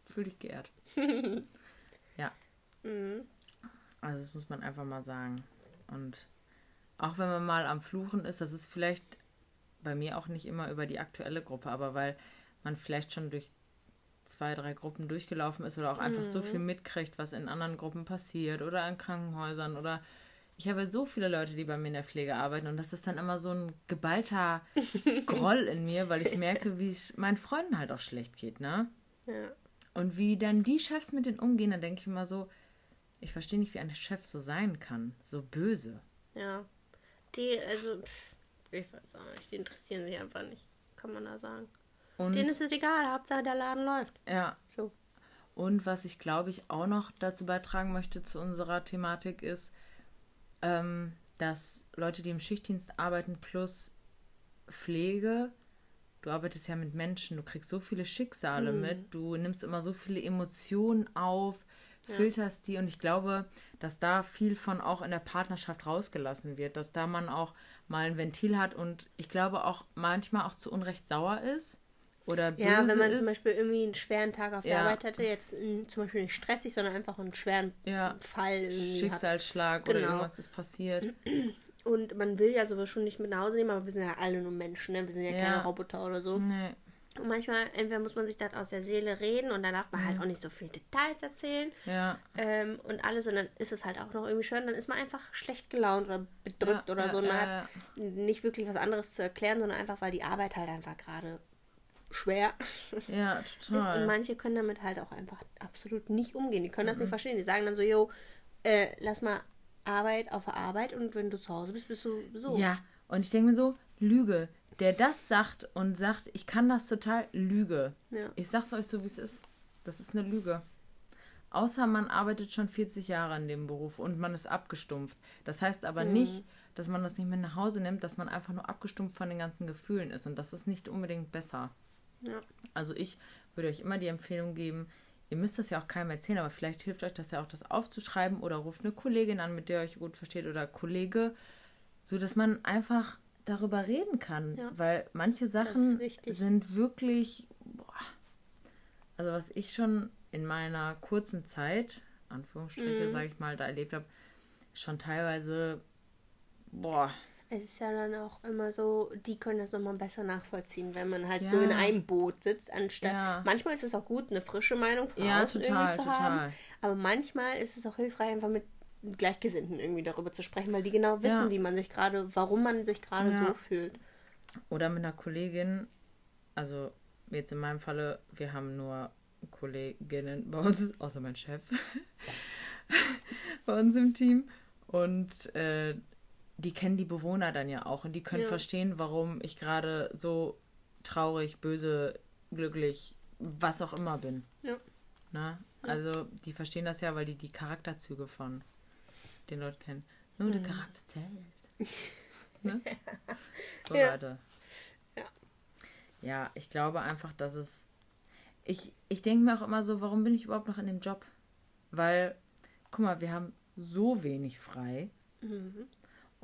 fühl dich geehrt. <laughs> ja, Mhm. also das muss man einfach mal sagen. Und auch wenn man mal am Fluchen ist, das ist vielleicht bei mir auch nicht immer über die aktuelle Gruppe, aber weil man vielleicht schon durch zwei, drei Gruppen durchgelaufen ist oder auch einfach so viel mitkriegt, was in anderen Gruppen passiert oder in Krankenhäusern oder ich habe so viele Leute, die bei mir in der Pflege arbeiten und das ist dann immer so ein geballter <laughs> Groll in mir, weil ich merke, wie es meinen Freunden halt auch schlecht geht, ne? Ja. Und wie dann die Chefs mit denen umgehen, dann denke ich immer so, ich verstehe nicht, wie ein Chef so sein kann, so böse. Ja. Die, also, pff, ich weiß auch nicht, die interessieren sich einfach nicht, kann man da sagen. Und Denen ist es egal, Hauptsache der Laden läuft. ja, So. Und was ich glaube ich auch noch dazu beitragen möchte zu unserer Thematik ist, ähm, dass Leute, die im Schichtdienst arbeiten, plus Pflege, du arbeitest ja mit Menschen, du kriegst so viele Schicksale Mhm. mit, du nimmst immer so viele Emotionen auf, filterst die und ich glaube, dass da viel von auch in der Partnerschaft rausgelassen wird, dass da man auch mal ein Ventil hat und ich glaube auch manchmal auch zu Unrecht sauer ist oder böse Ja, wenn man ist. zum Beispiel irgendwie einen schweren Tag auf der Ja. Arbeit hatte, jetzt mm, zum Beispiel nicht stressig, sondern einfach einen schweren Ja. Fall irgendwie hat. Schicksalsschlag oder Genau. irgendwas ist passiert. Und man will ja sowas schon nicht mit nach Hause nehmen, aber wir sind ja alle nur Menschen, ne? wir sind ja, Ja. keine Roboter oder so. Nee. Und manchmal, entweder muss man sich das aus der Seele reden und dann darf man Mhm. halt auch nicht so viele Details erzählen Ja. ähm, und alles und dann ist es halt auch noch irgendwie schön, dann ist man einfach schlecht gelaunt oder bedrückt ja, oder ja, so und man hat nicht wirklich was anderes zu erklären, sondern einfach, weil die Arbeit halt einfach gerade schwer Ja, <laughs> ist und total. manche können damit halt auch einfach absolut nicht umgehen. Die können das Mhm. nicht verstehen. Die sagen dann so, yo, äh, lass mal Arbeit auf Arbeit und wenn du zu Hause bist, bist du so. Ja, und ich denke mir so, Lüge. Der das sagt und sagt, ich kann das total, Lüge. Ja. Ich sag's euch so, wie es ist. Das ist eine Lüge. Außer man arbeitet schon 40 Jahre in dem Beruf und man ist abgestumpft. Das heißt aber Mhm. nicht, dass man das nicht mit nach Hause nimmt, dass man einfach nur abgestumpft von den ganzen Gefühlen ist. Und das ist nicht unbedingt besser. Ja. Also ich würde euch immer die Empfehlung geben, ihr müsst das ja auch keinem erzählen, aber vielleicht hilft euch das ja auch, das aufzuschreiben oder ruft eine Kollegin an, mit der ihr euch gut versteht oder Kollege, so dass man einfach darüber reden kann, Ja. weil manche Sachen sind wirklich, boah, also was ich schon in meiner kurzen Zeit, Anführungsstriche, Mhm. sage ich mal, da erlebt habe, schon teilweise, boah, Es ist ja dann auch immer so, die können das nochmal besser nachvollziehen, wenn man halt Ja. so in einem Boot sitzt, anstatt. Ja. Manchmal ist es auch gut, eine frische Meinung von ja, außen total, irgendwie zu haben. total. Aber manchmal ist es auch hilfreich, einfach mit Gleichgesinnten irgendwie darüber zu sprechen, weil die genau wissen, Ja. wie man sich gerade, warum man sich gerade Ja. so fühlt. Oder mit einer Kollegin, also jetzt in meinem Falle, wir haben nur Kolleginnen bei uns, außer mein Chef, <laughs> bei uns im Team. Und äh, die kennen die Bewohner dann ja auch und die können Ja. verstehen, warum ich gerade so traurig, böse, glücklich, was auch immer bin. Ja. Na? Also die verstehen das ja, weil die die Charakterzüge von den Leuten kennen. Nur der Charakter zählt. <laughs> ne? So Ja. Leute. Ja. Ja, ich glaube einfach, dass es. Ich, ich denke mir auch immer so, warum bin ich überhaupt noch in dem Job? Weil, guck mal, wir haben so wenig frei. Mhm.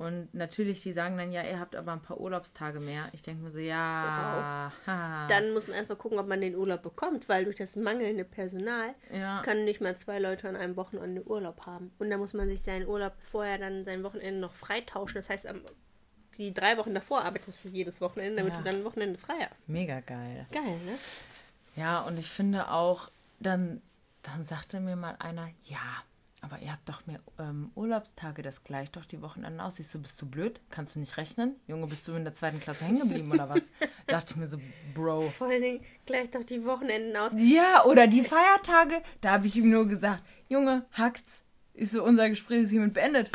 Und natürlich, die sagen dann, ja, ihr habt aber ein paar Urlaubstage mehr. Ich denke mir so, ja. haha. Dann muss man erstmal gucken, ob man den Urlaub bekommt, weil durch das mangelnde Personal ja, können nicht mal zwei Leute an einem Wochenende Urlaub haben. Und da muss man sich seinen Urlaub vorher dann sein Wochenende noch freitauschen. Das heißt, am, die drei Wochen davor arbeitest du jedes Wochenende, damit Ja. du dann ein Wochenende frei hast. mega geil. Geil, ne? Ja, und ich finde auch, dann, dann sagte mir mal einer, ja, aber ihr habt doch mehr ähm, Urlaubstage, das gleicht doch die Wochenenden aus. Ich so, bist du blöd? Kannst du nicht rechnen? Junge, bist du in der zweiten Klasse hängen geblieben oder was? <laughs> Dachte ich mir so, Bro. Vor allen Dingen gleich doch die Wochenenden aus. Ja, oder die Feiertage, da habe ich ihm nur gesagt, Junge, hackt's. Ist so, unser Gespräch ist hiermit beendet.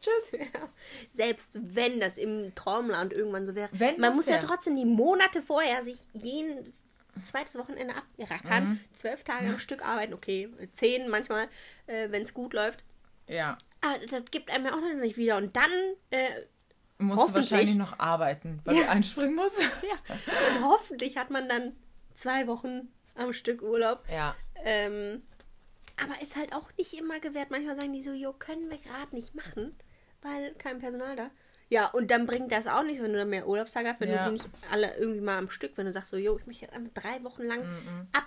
Tschüss. Ja. Selbst wenn das im Traumland irgendwann so wäre. Wenn man muss ja wär. trotzdem die Monate vorher sich jeden zweites Wochenende abrackern. Mhm. Zwölf Tage am Stück arbeiten, okay. Zehn manchmal, äh, wenn es gut läuft. Ja, Aber das gibt einem ja auch noch nicht wieder. Und dann, äh, musst du wahrscheinlich noch arbeiten, weil Ja. du einspringen musst. <laughs> ja, und hoffentlich hat man dann zwei Wochen am Stück Urlaub. Ja, Ähm, aber ist halt auch nicht immer gewährt. Manchmal sagen die so, jo, können wir gerade nicht machen, weil kein Personal da. Ja, und dann bringt das auch nichts, wenn du dann mehr Urlaubstage hast, wenn Ja. du die nicht alle irgendwie mal am Stück, wenn du sagst so, jo, ich möchte jetzt einfach drei Wochen lang ab,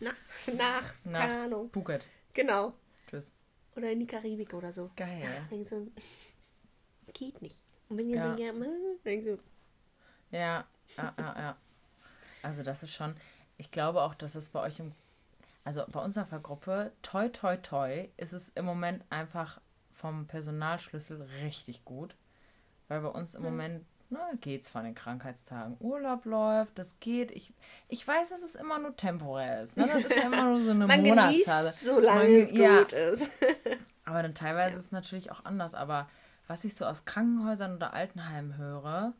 nach, <laughs> nach, nach keine Ahnung. Phuket. Genau. Tschüss. Oder in die Karibik oder so. Geil. Ja, denk so, geht nicht. Und wenn ihr Ja. dann ja, hm, denk so, Ja, ja, ja, ja. Also das ist schon, ich glaube auch, dass es bei euch im, also bei unserer Gruppe, toi, toi, toi, ist es im Moment einfach vom Personalschlüssel richtig gut. Weil bei uns im Moment, na, geht's von den Krankheitstagen. Urlaub läuft, das geht. Ich, ich weiß, dass es immer nur temporär ist. Ne? Das ist ja immer nur so eine <laughs> man Monatszahl. genießt, solange Man es ja. gut ist. <laughs> Aber dann teilweise ist es natürlich auch anders. Aber was ich so aus Krankenhäusern oder Altenheimen höre,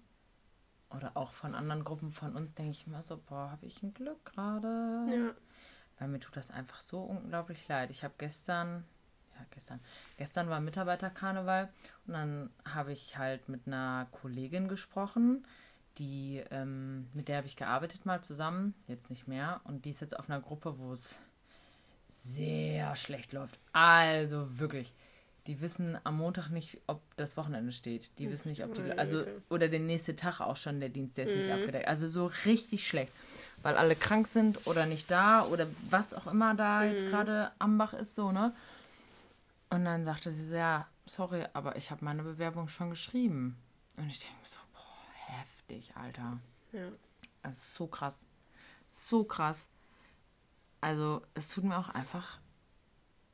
oder auch von anderen Gruppen von uns, denke ich immer so, boah, habe ich ein Glück gerade. ja. weil mir tut das einfach so unglaublich leid. Ich habe gestern, ja, gestern, gestern war Mitarbeiterkarneval und dann habe ich halt mit einer Kollegin gesprochen, die, ähm, mit der habe ich gearbeitet mal zusammen, jetzt nicht mehr. Und die ist jetzt auf einer Gruppe, wo es sehr schlecht läuft. Also wirklich. Die wissen am Montag nicht, ob das Wochenende steht. Die wissen nicht, ob die. Also, oder der nächste Tag auch schon, der Dienst, der ist nicht abgedeckt. Also so richtig schlecht. Weil alle krank sind oder nicht da oder was auch immer da jetzt gerade am Bach ist, so, ne? Und dann sagte sie so, ja, sorry, aber ich habe meine Bewerbung schon geschrieben. Und ich denke mir so, boah, heftig, Alter. Ja. Also so krass. So krass. Also es tut mir auch einfach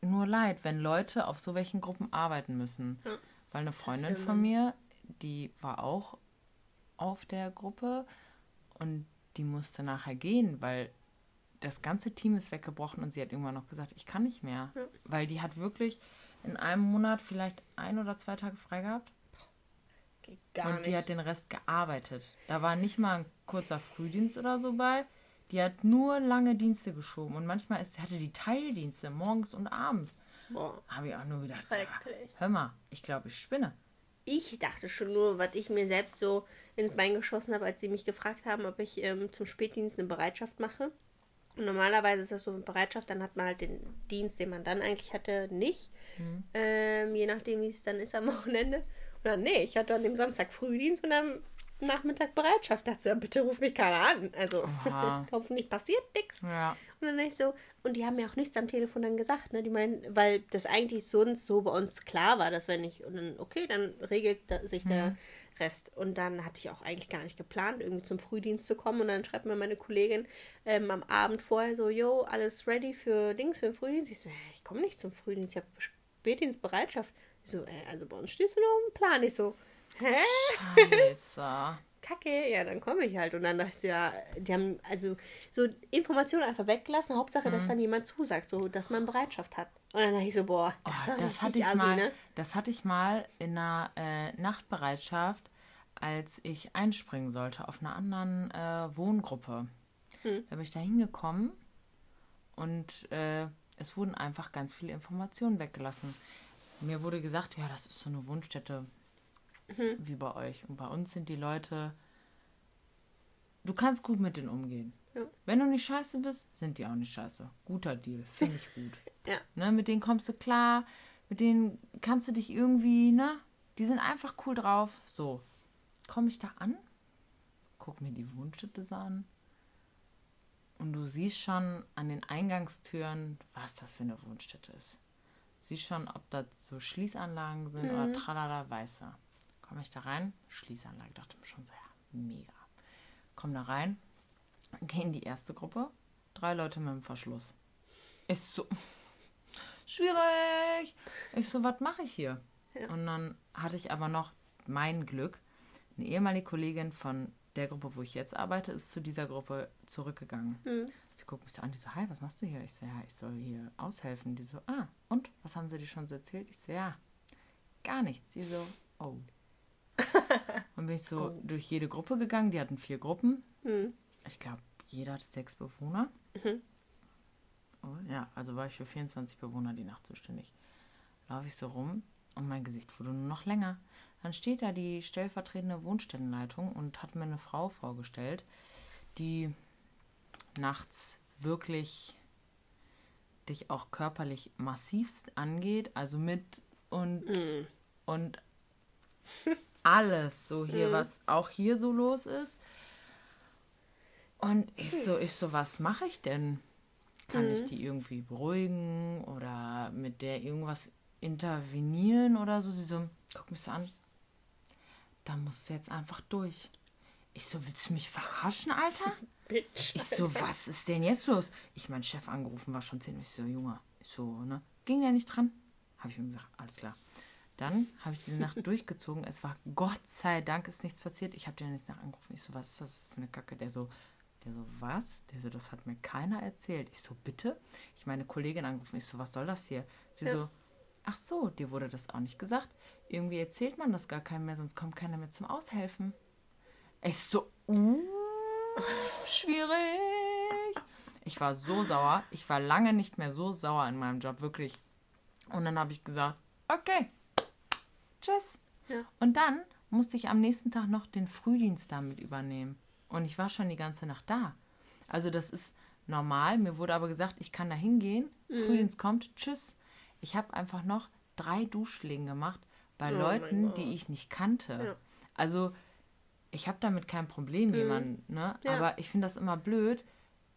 nur leid, wenn Leute auf so welchen Gruppen arbeiten müssen. Ja. Weil eine Freundin von mir, die war auch auf der Gruppe und die musste nachher gehen, weil das ganze Team ist weggebrochen und sie hat irgendwann noch gesagt, ich kann nicht mehr. Ja. Weil die hat wirklich in einem Monat vielleicht ein oder zwei Tage frei gehabt Geht gar und nicht. die hat den Rest gearbeitet. Da war nicht mal ein kurzer Frühdienst oder so bei. Die hat nur lange Dienste geschoben und manchmal ist, hatte die Teildienste morgens und abends. Boah, Habe ich auch nur gedacht, schrecklich. hör mal, ich glaube, ich spinne. Ich dachte schon nur, was ich mir selbst so ins Bein geschossen habe, als sie mich gefragt haben, ob ich ähm, zum Spätdienst eine Bereitschaft mache. Und normalerweise ist das so mit Bereitschaft, dann hat man halt den Dienst, den man dann eigentlich hatte, nicht. Ähm, je nachdem, wie es dann ist am <laughs> Wochenende. Dann, nee, ich hatte an dem Samstag Frühdienst und am Nachmittag Bereitschaft. So, ja, bitte ruf mich keiner an. Also, <laughs> hoffentlich passiert nichts. Ja. Und dann dachte ich so, und die haben mir auch nichts am Telefon dann gesagt, ne? Die meinen, weil das eigentlich sonst so bei uns klar war, dass wenn ich, und dann, okay, dann regelt sich der Rest. Und dann hatte ich auch eigentlich gar nicht geplant, irgendwie zum Frühdienst zu kommen. Und dann schreibt mir meine Kollegin ähm, am Abend vorher so, yo, alles ready für Dings, für den Frühdienst? Ich so, hä, ich komme nicht zum Frühdienst, ich habe Spätdienstbereitschaft. Ich so, äh, also bei uns stehst du nur auf dem Plan. Ich so, hä? Scheiße. Kacke, ja, dann komme ich halt. Und dann dachte ich ja, die haben also so Informationen einfach weggelassen. Hauptsache, Mhm. dass dann jemand zusagt, so dass man Bereitschaft hat. Und dann dachte ich so, boah, Oh, das, ist das, hatte ich assi, mal, ne? das hatte ich mal in einer äh, Nachtbereitschaft, als ich einspringen sollte auf einer anderen äh, Wohngruppe. Hm. Da bin ich da hingekommen und äh, es wurden einfach ganz viele Informationen weggelassen. Mir wurde gesagt, ja, das ist so eine Wohnstätte Hm. wie bei euch. Und bei uns sind die Leute, du kannst gut mit denen umgehen. Ja. Wenn du nicht scheiße bist, sind die auch nicht scheiße. Guter Deal, finde ich gut. <laughs> Ja. Ne, mit denen kommst du klar, mit denen kannst du dich irgendwie, ne? Die sind einfach cool drauf. So, komme ich da an, guck mir die Wohnstätte an und du siehst schon an den Eingangstüren, was das für eine Wohnstätte ist. Siehst schon, ob das so Schließanlagen sind oder tralala, weiße. Komme ich da rein, Schließanlage, dachte mir schon so, ja, mega. Komm da rein, geh in die erste Gruppe, drei Leute mit dem Verschluss. Ist so <laughs> schwierig. Ich so, was mache ich hier? Ja. Und dann hatte ich aber noch mein Glück. Eine ehemalige Kollegin von der Gruppe, wo ich jetzt arbeite, ist zu dieser Gruppe zurückgegangen. Mhm. Sie guckt mich so an, die so, hi, was machst du hier? Ich so, ja, ich soll hier aushelfen. Die so, ah, und? Was haben sie dir schon so erzählt? Ich so, ja, gar nichts. Die so, oh. <laughs> Und bin ich so Oh. durch jede Gruppe gegangen. Die hatten vier Gruppen. Hm. Ich glaube, jeder hatte sechs Bewohner. Mhm. Oh, ja, also war ich für 24 Bewohner die Nacht zuständig. Laufe ich so rum und mein Gesicht wurde nur noch länger. Dann steht da die stellvertretende Wohnstättenleitung und hat mir eine Frau vorgestellt, die nachts wirklich dich auch körperlich massivst angeht, also mit und Mhm. und <laughs> alles so hier, was auch hier so los ist. Und ich so, ich so, was mache ich denn? Kann ich die irgendwie beruhigen oder mit der irgendwas intervenieren oder so? Sie so, guck mich so an. Da musst du jetzt einfach durch. Ich so, willst du mich verarschen, Alter? <laughs> Bitch. Ich so, was ist denn jetzt los? Ich mein Chef angerufen, war schon ziemlich so, Junge. Ich so, ne? Ging der nicht dran? Habe ich ihm gesagt, alles klar. Dann habe ich diese Nacht <laughs> durchgezogen. Es war Gott sei Dank ist nichts passiert. Ich habe den nächsten Tag angerufen. Ich so, was ist das für eine Kacke? Der so, der so, was? Der so, das hat mir keiner erzählt. Ich so, bitte? Ich meine Kollegin angerufen. Ich so, was soll das hier? Sie Ja. so, ach so, dir wurde das auch nicht gesagt. Irgendwie erzählt man das gar keinem mehr, sonst kommt keiner mehr zum Aushelfen. Ich so, uh, schwierig. Ich war so sauer. Ich war lange nicht mehr so sauer in meinem Job, wirklich. Und dann habe ich gesagt, okay, tschüss. Ja. Und dann musste ich am nächsten Tag noch den Frühdienst damit übernehmen. Und ich war schon die ganze Nacht da. Also das ist normal. Mir wurde aber gesagt, ich kann da hingehen. Mhm. Frühdienst kommt, tschüss. Ich habe einfach noch drei Duschpflegen gemacht bei Oh Leuten, die ich nicht kannte. Ja. Also ich habe damit kein Problem, jemanden, ne? Ja. Aber ich finde das immer blöd.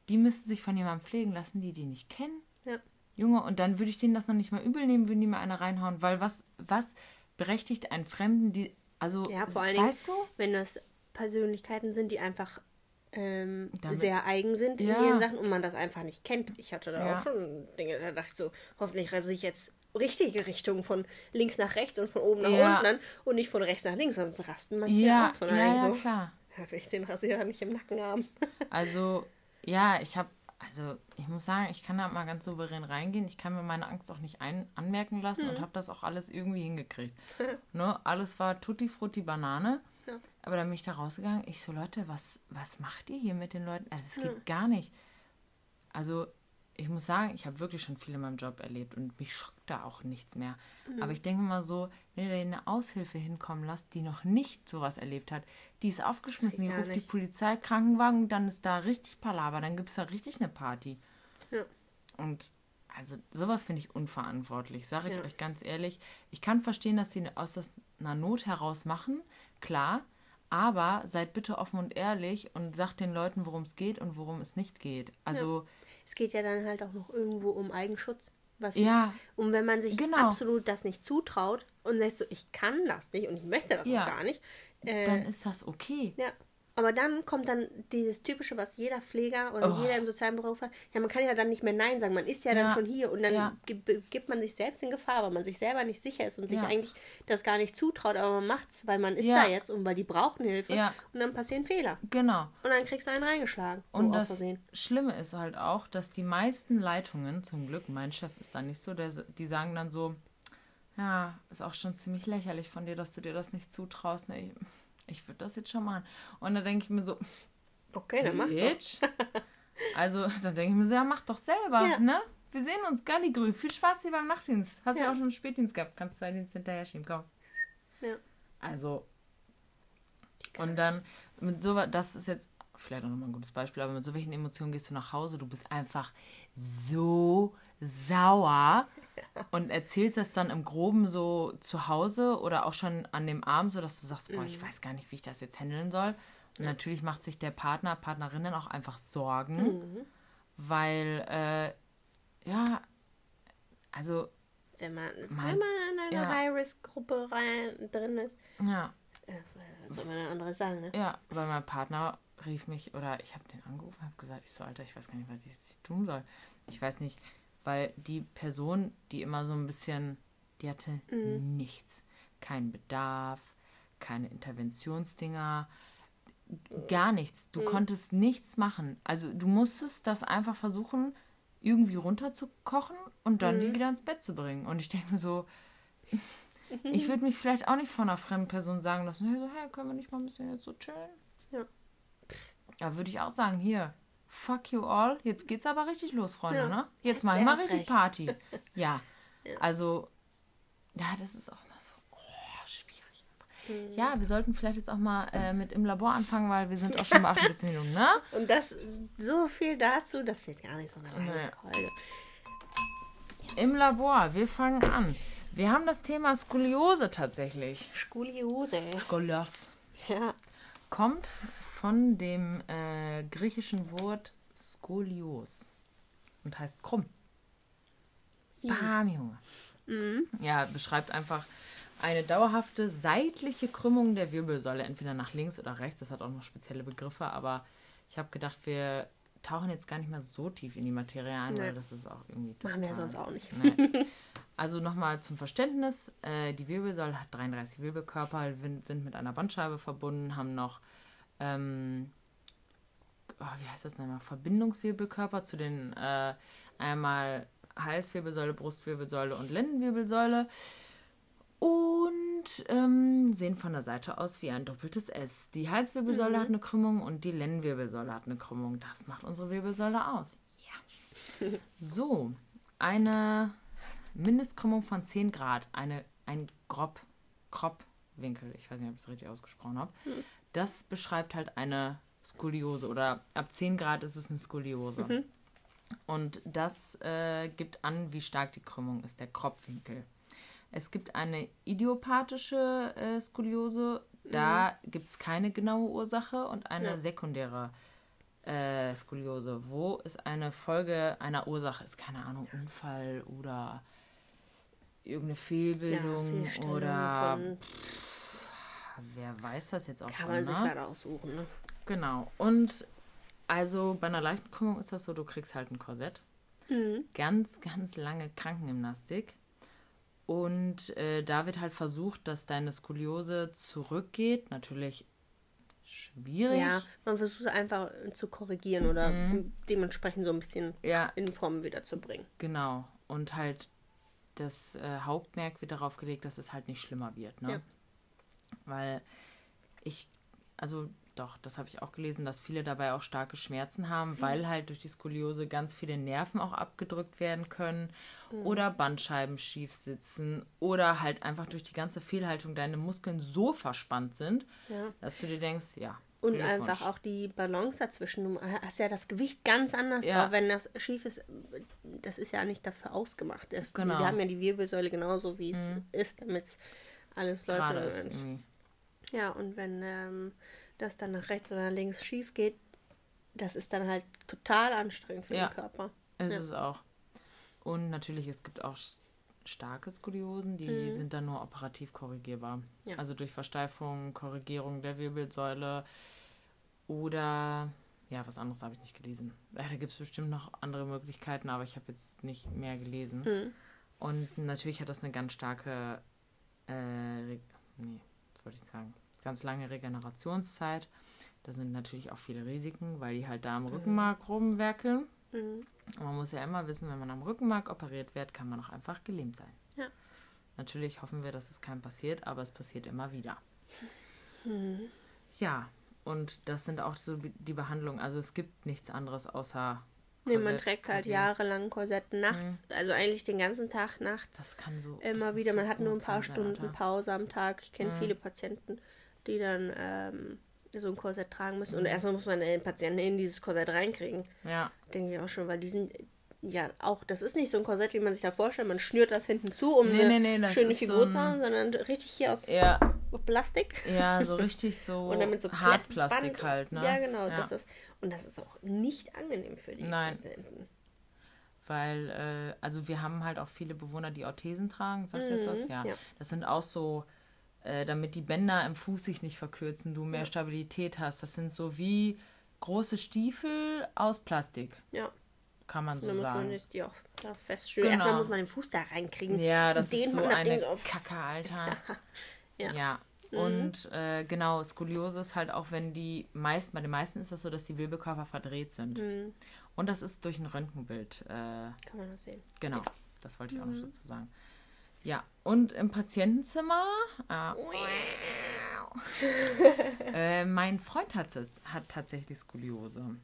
Die müssten sich von jemandem pflegen lassen, die die nicht kennen. Ja. Junge, und dann würde ich denen das noch nicht mal übel nehmen, würden die mir eine reinhauen, weil was, was berechtigt einen Fremden, die, also, Ja, vor allen Dingen, weißt du? wenn das Persönlichkeiten sind, die einfach ähm, sehr eigen sind in Ja. ihren Sachen und man das einfach nicht kennt. Ich hatte da Ja. auch schon Dinge, da dachte ich so, hoffentlich reise ich jetzt richtige Richtung von links nach rechts und von oben nach Ja. unten an und nicht von rechts nach links, sonst rasten manche Ja, auch, sondern ja, ja, so, klar. will ich den Rasierer nicht im Nacken haben. <laughs> Also, ja, ich habe, also ich muss sagen, ich kann da mal ganz souverän reingehen. Ich kann mir meine Angst auch nicht ein anmerken lassen Mhm. und habe das auch alles irgendwie hingekriegt. <laughs> ne? Alles war tutti frutti Banane. Ja. Aber dann bin ich da rausgegangen. Ich so, Leute, was, was macht ihr hier mit den Leuten? Also, es geht Ja. gar nicht. Also, ich muss sagen, ich habe wirklich schon viel in meinem Job erlebt und mich schockt da auch nichts mehr. Mhm. Aber ich denke mal so, wenn ihr da eine Aushilfe hinkommen lasst, die noch nicht sowas erlebt hat, die ist aufgeschmissen, die ruft die. Polizei, Krankenwagen, dann ist da richtig Palaver, dann gibt es da richtig eine Party. Ja. Und also sowas finde ich unverantwortlich, sage ich Ja. euch ganz ehrlich. Ich kann verstehen, dass sie aus das- einer Not heraus machen, klar, aber seid bitte offen und ehrlich und sagt den Leuten, worum es geht und worum es nicht geht. Also Es geht ja dann halt auch noch irgendwo um Eigenschutz. Was ja, Und wenn man sich Genau. absolut das nicht zutraut und sagt so, ich kann das nicht und ich möchte das Ja. auch gar nicht, äh, dann ist das okay. Ja, aber dann kommt dann dieses typische, was jeder Pfleger oder Oh. jeder im sozialen Beruf hat. Ja, man kann ja dann nicht mehr Nein sagen. Man ist ja, Ja, dann schon hier und dann ja. gibt, man sich selbst in Gefahr, weil man sich selber nicht sicher ist und sich Ja. eigentlich das gar nicht zutraut, aber man macht's, weil man ist da jetzt und weil die brauchen Hilfe und dann passieren Fehler. Genau. Und dann kriegst du einen reingeschlagen. so Und aus das. Schlimme ist halt auch, dass die meisten Leitungen, zum Glück, mein Chef ist da nicht so, der, die sagen dann so, ja, ist auch schon ziemlich lächerlich von dir, dass du dir das nicht zutraust. Ne? Ich, ich würde das jetzt schon machen. Und dann denke ich mir so, Okay, dann mach's doch. Also, dann denke ich mir so, ja, mach doch selber, Ja. ne? Wir sehen uns, Galligrü. Viel Spaß hier beim Nachtdienst. Hast ja Ja. auch schon einen Spätdienst gehabt. Kannst zwei Dienst hinterher schieben, komm. Ja. Also, und dann mit so, das ist jetzt vielleicht auch nochmal ein gutes Beispiel, aber mit so welchen Emotionen gehst du nach Hause? Du bist einfach so sauer und erzählst das dann im Groben so zu Hause oder auch schon an dem Abend, so dass du sagst, boah, ich weiß gar nicht, wie ich das jetzt handeln soll. Und natürlich macht sich der Partner, Partnerin dann auch einfach Sorgen, weil, äh, ja, also, Wenn man, Mein- wenn man in einer ja. High-Risk-Gruppe rein drin ist, ja, äh, soll man denn anderes sagen, ne? Ja, weil mein Partner rief mich oder ich habe den angerufen, habe gesagt, ich so, Alter, ich weiß gar nicht, was ich tun soll. Ich weiß nicht, weil die Person, die immer so ein bisschen, die hatte nichts. Kein Bedarf, keine Interventionsdinger, gar nichts. Du konntest nichts machen. Also du musstest das einfach versuchen, irgendwie runterzukochen und dann die wieder ins Bett zu bringen. Und ich denke so, <laughs> ich würde mich vielleicht auch nicht von einer fremden Person sagen lassen, hey, so, hey, können wir nicht mal ein bisschen jetzt so chillen? Ja. Da würde ich auch sagen, hier, fuck you all, jetzt geht's aber richtig los, Freunde, Ja. ne? Jetzt mal erst richtig recht. Party. <laughs> Ja. Also, ja, das ist auch immer so oh, schwierig. Mhm. Ja, wir sollten vielleicht jetzt auch mal äh, mit im Labor anfangen, weil wir sind auch schon bei 48 <laughs> Minuten, ne? Und das, so viel dazu, das wird gar nicht so eine lange. Folge. Im Labor, wir fangen an. Wir haben das Thema Skoliose tatsächlich. Skoliose. Skolios. Ja. Kommt von dem äh, griechischen Wort Skolios und heißt krumm. Bam, Junge. Ja, beschreibt einfach eine dauerhafte seitliche Krümmung der Wirbelsäule, entweder nach links oder rechts. Das hat auch noch spezielle Begriffe, aber ich habe gedacht, wir tauchen jetzt gar nicht mehr so tief in die Materie ein, Nee. weil das ist auch irgendwie Machen wir total- sonst auch nicht. Nee. <laughs> Also nochmal zum Verständnis, äh, die Wirbelsäule hat 33 Wirbelkörper, sind mit einer Bandscheibe verbunden, haben noch, ähm, oh, wie heißt das nochmal, Verbindungswirbelkörper zu den äh, einmal Halswirbelsäule, Brustwirbelsäule und Lendenwirbelsäule und ähm, sehen von der Seite aus wie ein doppeltes S. Die Halswirbelsäule hat eine Krümmung und die Lendenwirbelsäule hat eine Krümmung. Das macht unsere Wirbelsäule aus. Ja. <laughs> So, eine Mindestkrümmung von 10 Grad, eine, ein grob, Kropfwinkel, ich weiß nicht, ob ich es richtig ausgesprochen habe, Hm. das beschreibt halt eine Skoliose oder ab 10 Grad ist es eine Skoliose. Mhm. Und das äh, gibt an, wie stark die Krümmung ist, der Kropfwinkel. Es gibt eine idiopathische äh, Skoliose, da gibt es keine genaue Ursache und eine Ja. sekundäre äh, Skoliose, wo es eine Folge einer Ursache ist, keine Ahnung, Unfall oder irgendeine Fehlbildung Fehlstellung oder von- wer weiß das jetzt auch Kann schon, man sich ne? halt aussuchen, ne? Genau. Und also bei einer leichten Krümmung ist das so, du kriegst halt ein Korsett. Mhm. Ganz, ganz lange Krankengymnastik. Und äh, da wird halt versucht, dass deine Skoliose zurückgeht. Natürlich schwierig. Ja, man versucht einfach äh, zu korrigieren oder Mhm. dementsprechend so ein bisschen Ja, in Form wieder zu bringen. genau. Und halt das äh, Hauptmerk wird darauf gelegt, dass es halt nicht schlimmer wird. Ne? Ja. Weil ich, also doch, das habe ich auch gelesen, dass viele dabei auch starke Schmerzen haben, weil halt durch die Skoliose ganz viele Nerven auch abgedrückt werden können oder Bandscheiben schief sitzen oder halt einfach durch die ganze Fehlhaltung deine Muskeln so verspannt sind, Ja. dass du dir denkst, ja. Und Glückwunsch. einfach auch die Balance dazwischen. Du hast ja das Gewicht ganz anders Ja. drauf. Wenn das schief ist, das ist ja nicht dafür ausgemacht. Das, Genau. Mhm. Wir haben ja die Wirbelsäule genauso, wie es ist, damit es alles läuft. Gerade ist. Ja, und wenn ähm, das dann nach rechts oder nach links schief geht, das ist dann halt total anstrengend für Ja. den Körper. Ist Ja. es auch. Und natürlich, es gibt auch starke Skoliosen, die sind dann nur operativ korrigierbar. Mhm. Ja. Also durch Versteifung, Korrigierung der Wirbelsäule oder ja, was anderes habe ich nicht gelesen. Da gibt es bestimmt noch andere Möglichkeiten, aber ich habe jetzt nicht mehr gelesen. Mhm. Und natürlich hat das eine ganz starke, äh, nee, das wollte ich sagen, ganz lange Regenerationszeit. Da sind natürlich auch viele Risiken, weil die halt da am Rückenmark rumwerkeln. Mhm. Und man muss ja immer wissen, wenn man am Rückenmark operiert wird, kann man auch einfach gelähmt sein. Ja. Natürlich hoffen wir, dass es keinem passiert, aber es passiert immer wieder. Mhm. Ja, und das sind auch so die Behandlungen. Also es gibt nichts anderes außer. Nee, man trägt halt jahrelang Korsetten nachts, also eigentlich den ganzen Tag nachts. Das kann so. Immer wieder, so man hat nur ein paar Stunden Alter. Pause am Tag. Ich kenne Mhm. viele Patienten, die dann ähm, so ein Korsett tragen müssen. Und Mhm. erstmal muss man den Patienten in dieses Korsett reinkriegen. Ja, Denke ich auch schon, weil die sind ja auch, das ist nicht so ein Korsett, wie man sich da vorstellt. Man schnürt das hinten zu, um Nee, eine nee, nee, schöne ist so Figur ein- zu haben, sondern richtig hier aus ja, Plastik. ja, so <laughs> richtig so, Und damit so Hartplastik halt, ne? Ja, genau. Ja. Das ist, und das ist auch nicht angenehm für die Nein. Patienten. Weil, äh, also wir haben halt auch viele Bewohner, die Orthesen tragen, sagt ihr das? Mhm, Ja. ja. Das sind auch so, äh, damit die Bänder im Fuß sich nicht verkürzen, du mehr Stabilität hast. Das sind so wie große Stiefel aus Plastik, Ja, kann man so dann muss man sagen. nicht auch da feststellen. Genau. Erstmal muss man den Fuß da reinkriegen. Ja, das ist so eine Kacke, Alter. <laughs> Ja. Mhm. ja. Und äh, genau, Skoliose ist halt auch, wenn die meisten, bei den meisten ist das so, dass die Wirbelkörper verdreht sind. Mhm. Und das ist durch ein Röntgenbild äh, Kann man das sehen. Genau, das wollte ich auch Mhm. noch dazu sagen. Ja, und im Patientenzimmer, äh, <laughs> äh, mein Freund hat, hat tatsächlich Skoliose. Hm.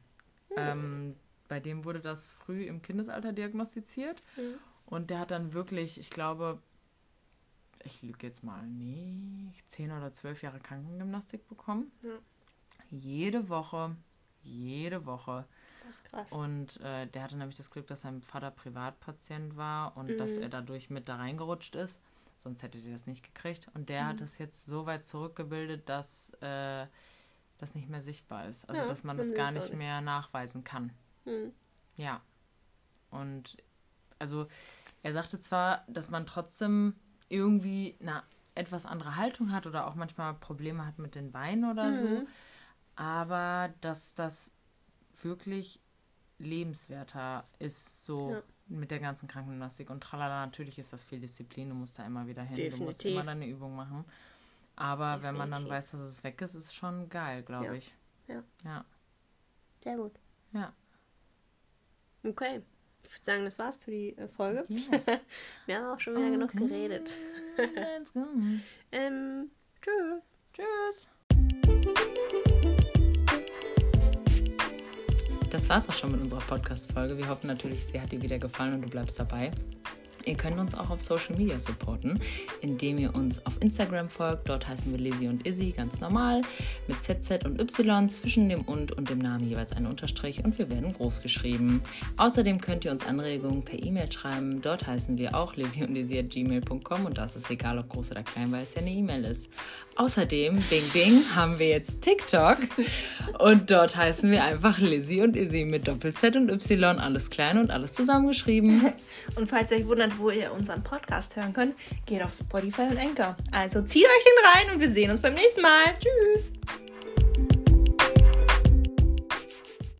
Ähm, bei dem wurde das früh im Kindesalter diagnostiziert. Mhm. Und der hat dann wirklich, ich glaube, ich lüge jetzt mal, nee, zehn oder zwölf Jahre Krankengymnastik bekommen. Ja. Jede Woche, jede Woche. Das ist krass. Und äh, der hatte nämlich das Glück, dass sein Vater Privatpatient war und dass Mhm. er dadurch mit da reingerutscht ist. Sonst hätte der das nicht gekriegt. Und der Mhm. hat das jetzt so weit zurückgebildet, dass äh, das nicht mehr sichtbar ist. Also Ja, dass man das gar nicht nicht. mehr nachweisen kann. Mhm. Ja. Und also er sagte zwar, dass man trotzdem irgendwie eine etwas andere Haltung hat oder auch manchmal Probleme hat mit den Beinen oder so, Mhm. aber dass das wirklich lebenswerter ist, so Ja. mit der ganzen Krankengymnastik. Und tralala, natürlich ist das viel Disziplin, du musst da immer wieder hin, du musst Definitiv. immer deine Übung machen. Aber wenn man dann Definitiv. weiß, dass es weg ist, ist es schon geil, glaube Ja. ich. Ja. Ja. Sehr gut. Ja. Okay. Ich würde sagen, das war's für die äh, Folge. Yeah. <laughs> Wir haben auch schon wieder genug geredet. Let's go. <laughs> Ähm, tschüss. Tschüss. Das das war's auch schon mit unserer Podcast-Folge. Wir hoffen natürlich, sie hat dir wieder gefallen und du bleibst dabei. Ihr könnt uns auch auf Social Media supporten, indem ihr uns auf Instagram folgt. Dort heißen wir Lizzie und Izzy ganz normal mit ZZ und Y zwischen dem und und dem Namen jeweils ein Unterstrich und wir werden groß geschrieben. Außerdem könnt ihr uns Anregungen per E-Mail schreiben. Dort heißen wir auch Lizzie und Izzy at gmail.com und das ist egal, ob groß oder klein, weil es ja eine E-Mail ist. Außerdem, Bing Bing, haben wir jetzt TikTok und dort heißen wir einfach Lizzie und Izzy mit Doppel-Z und Y, alles klein und alles zusammengeschrieben. <laughs> Und falls ihr euch wundert, wo ihr unseren Podcast hören könnt, geht auf Spotify und Anchor. Also zieht euch den rein und wir sehen uns beim nächsten Mal. Tschüss!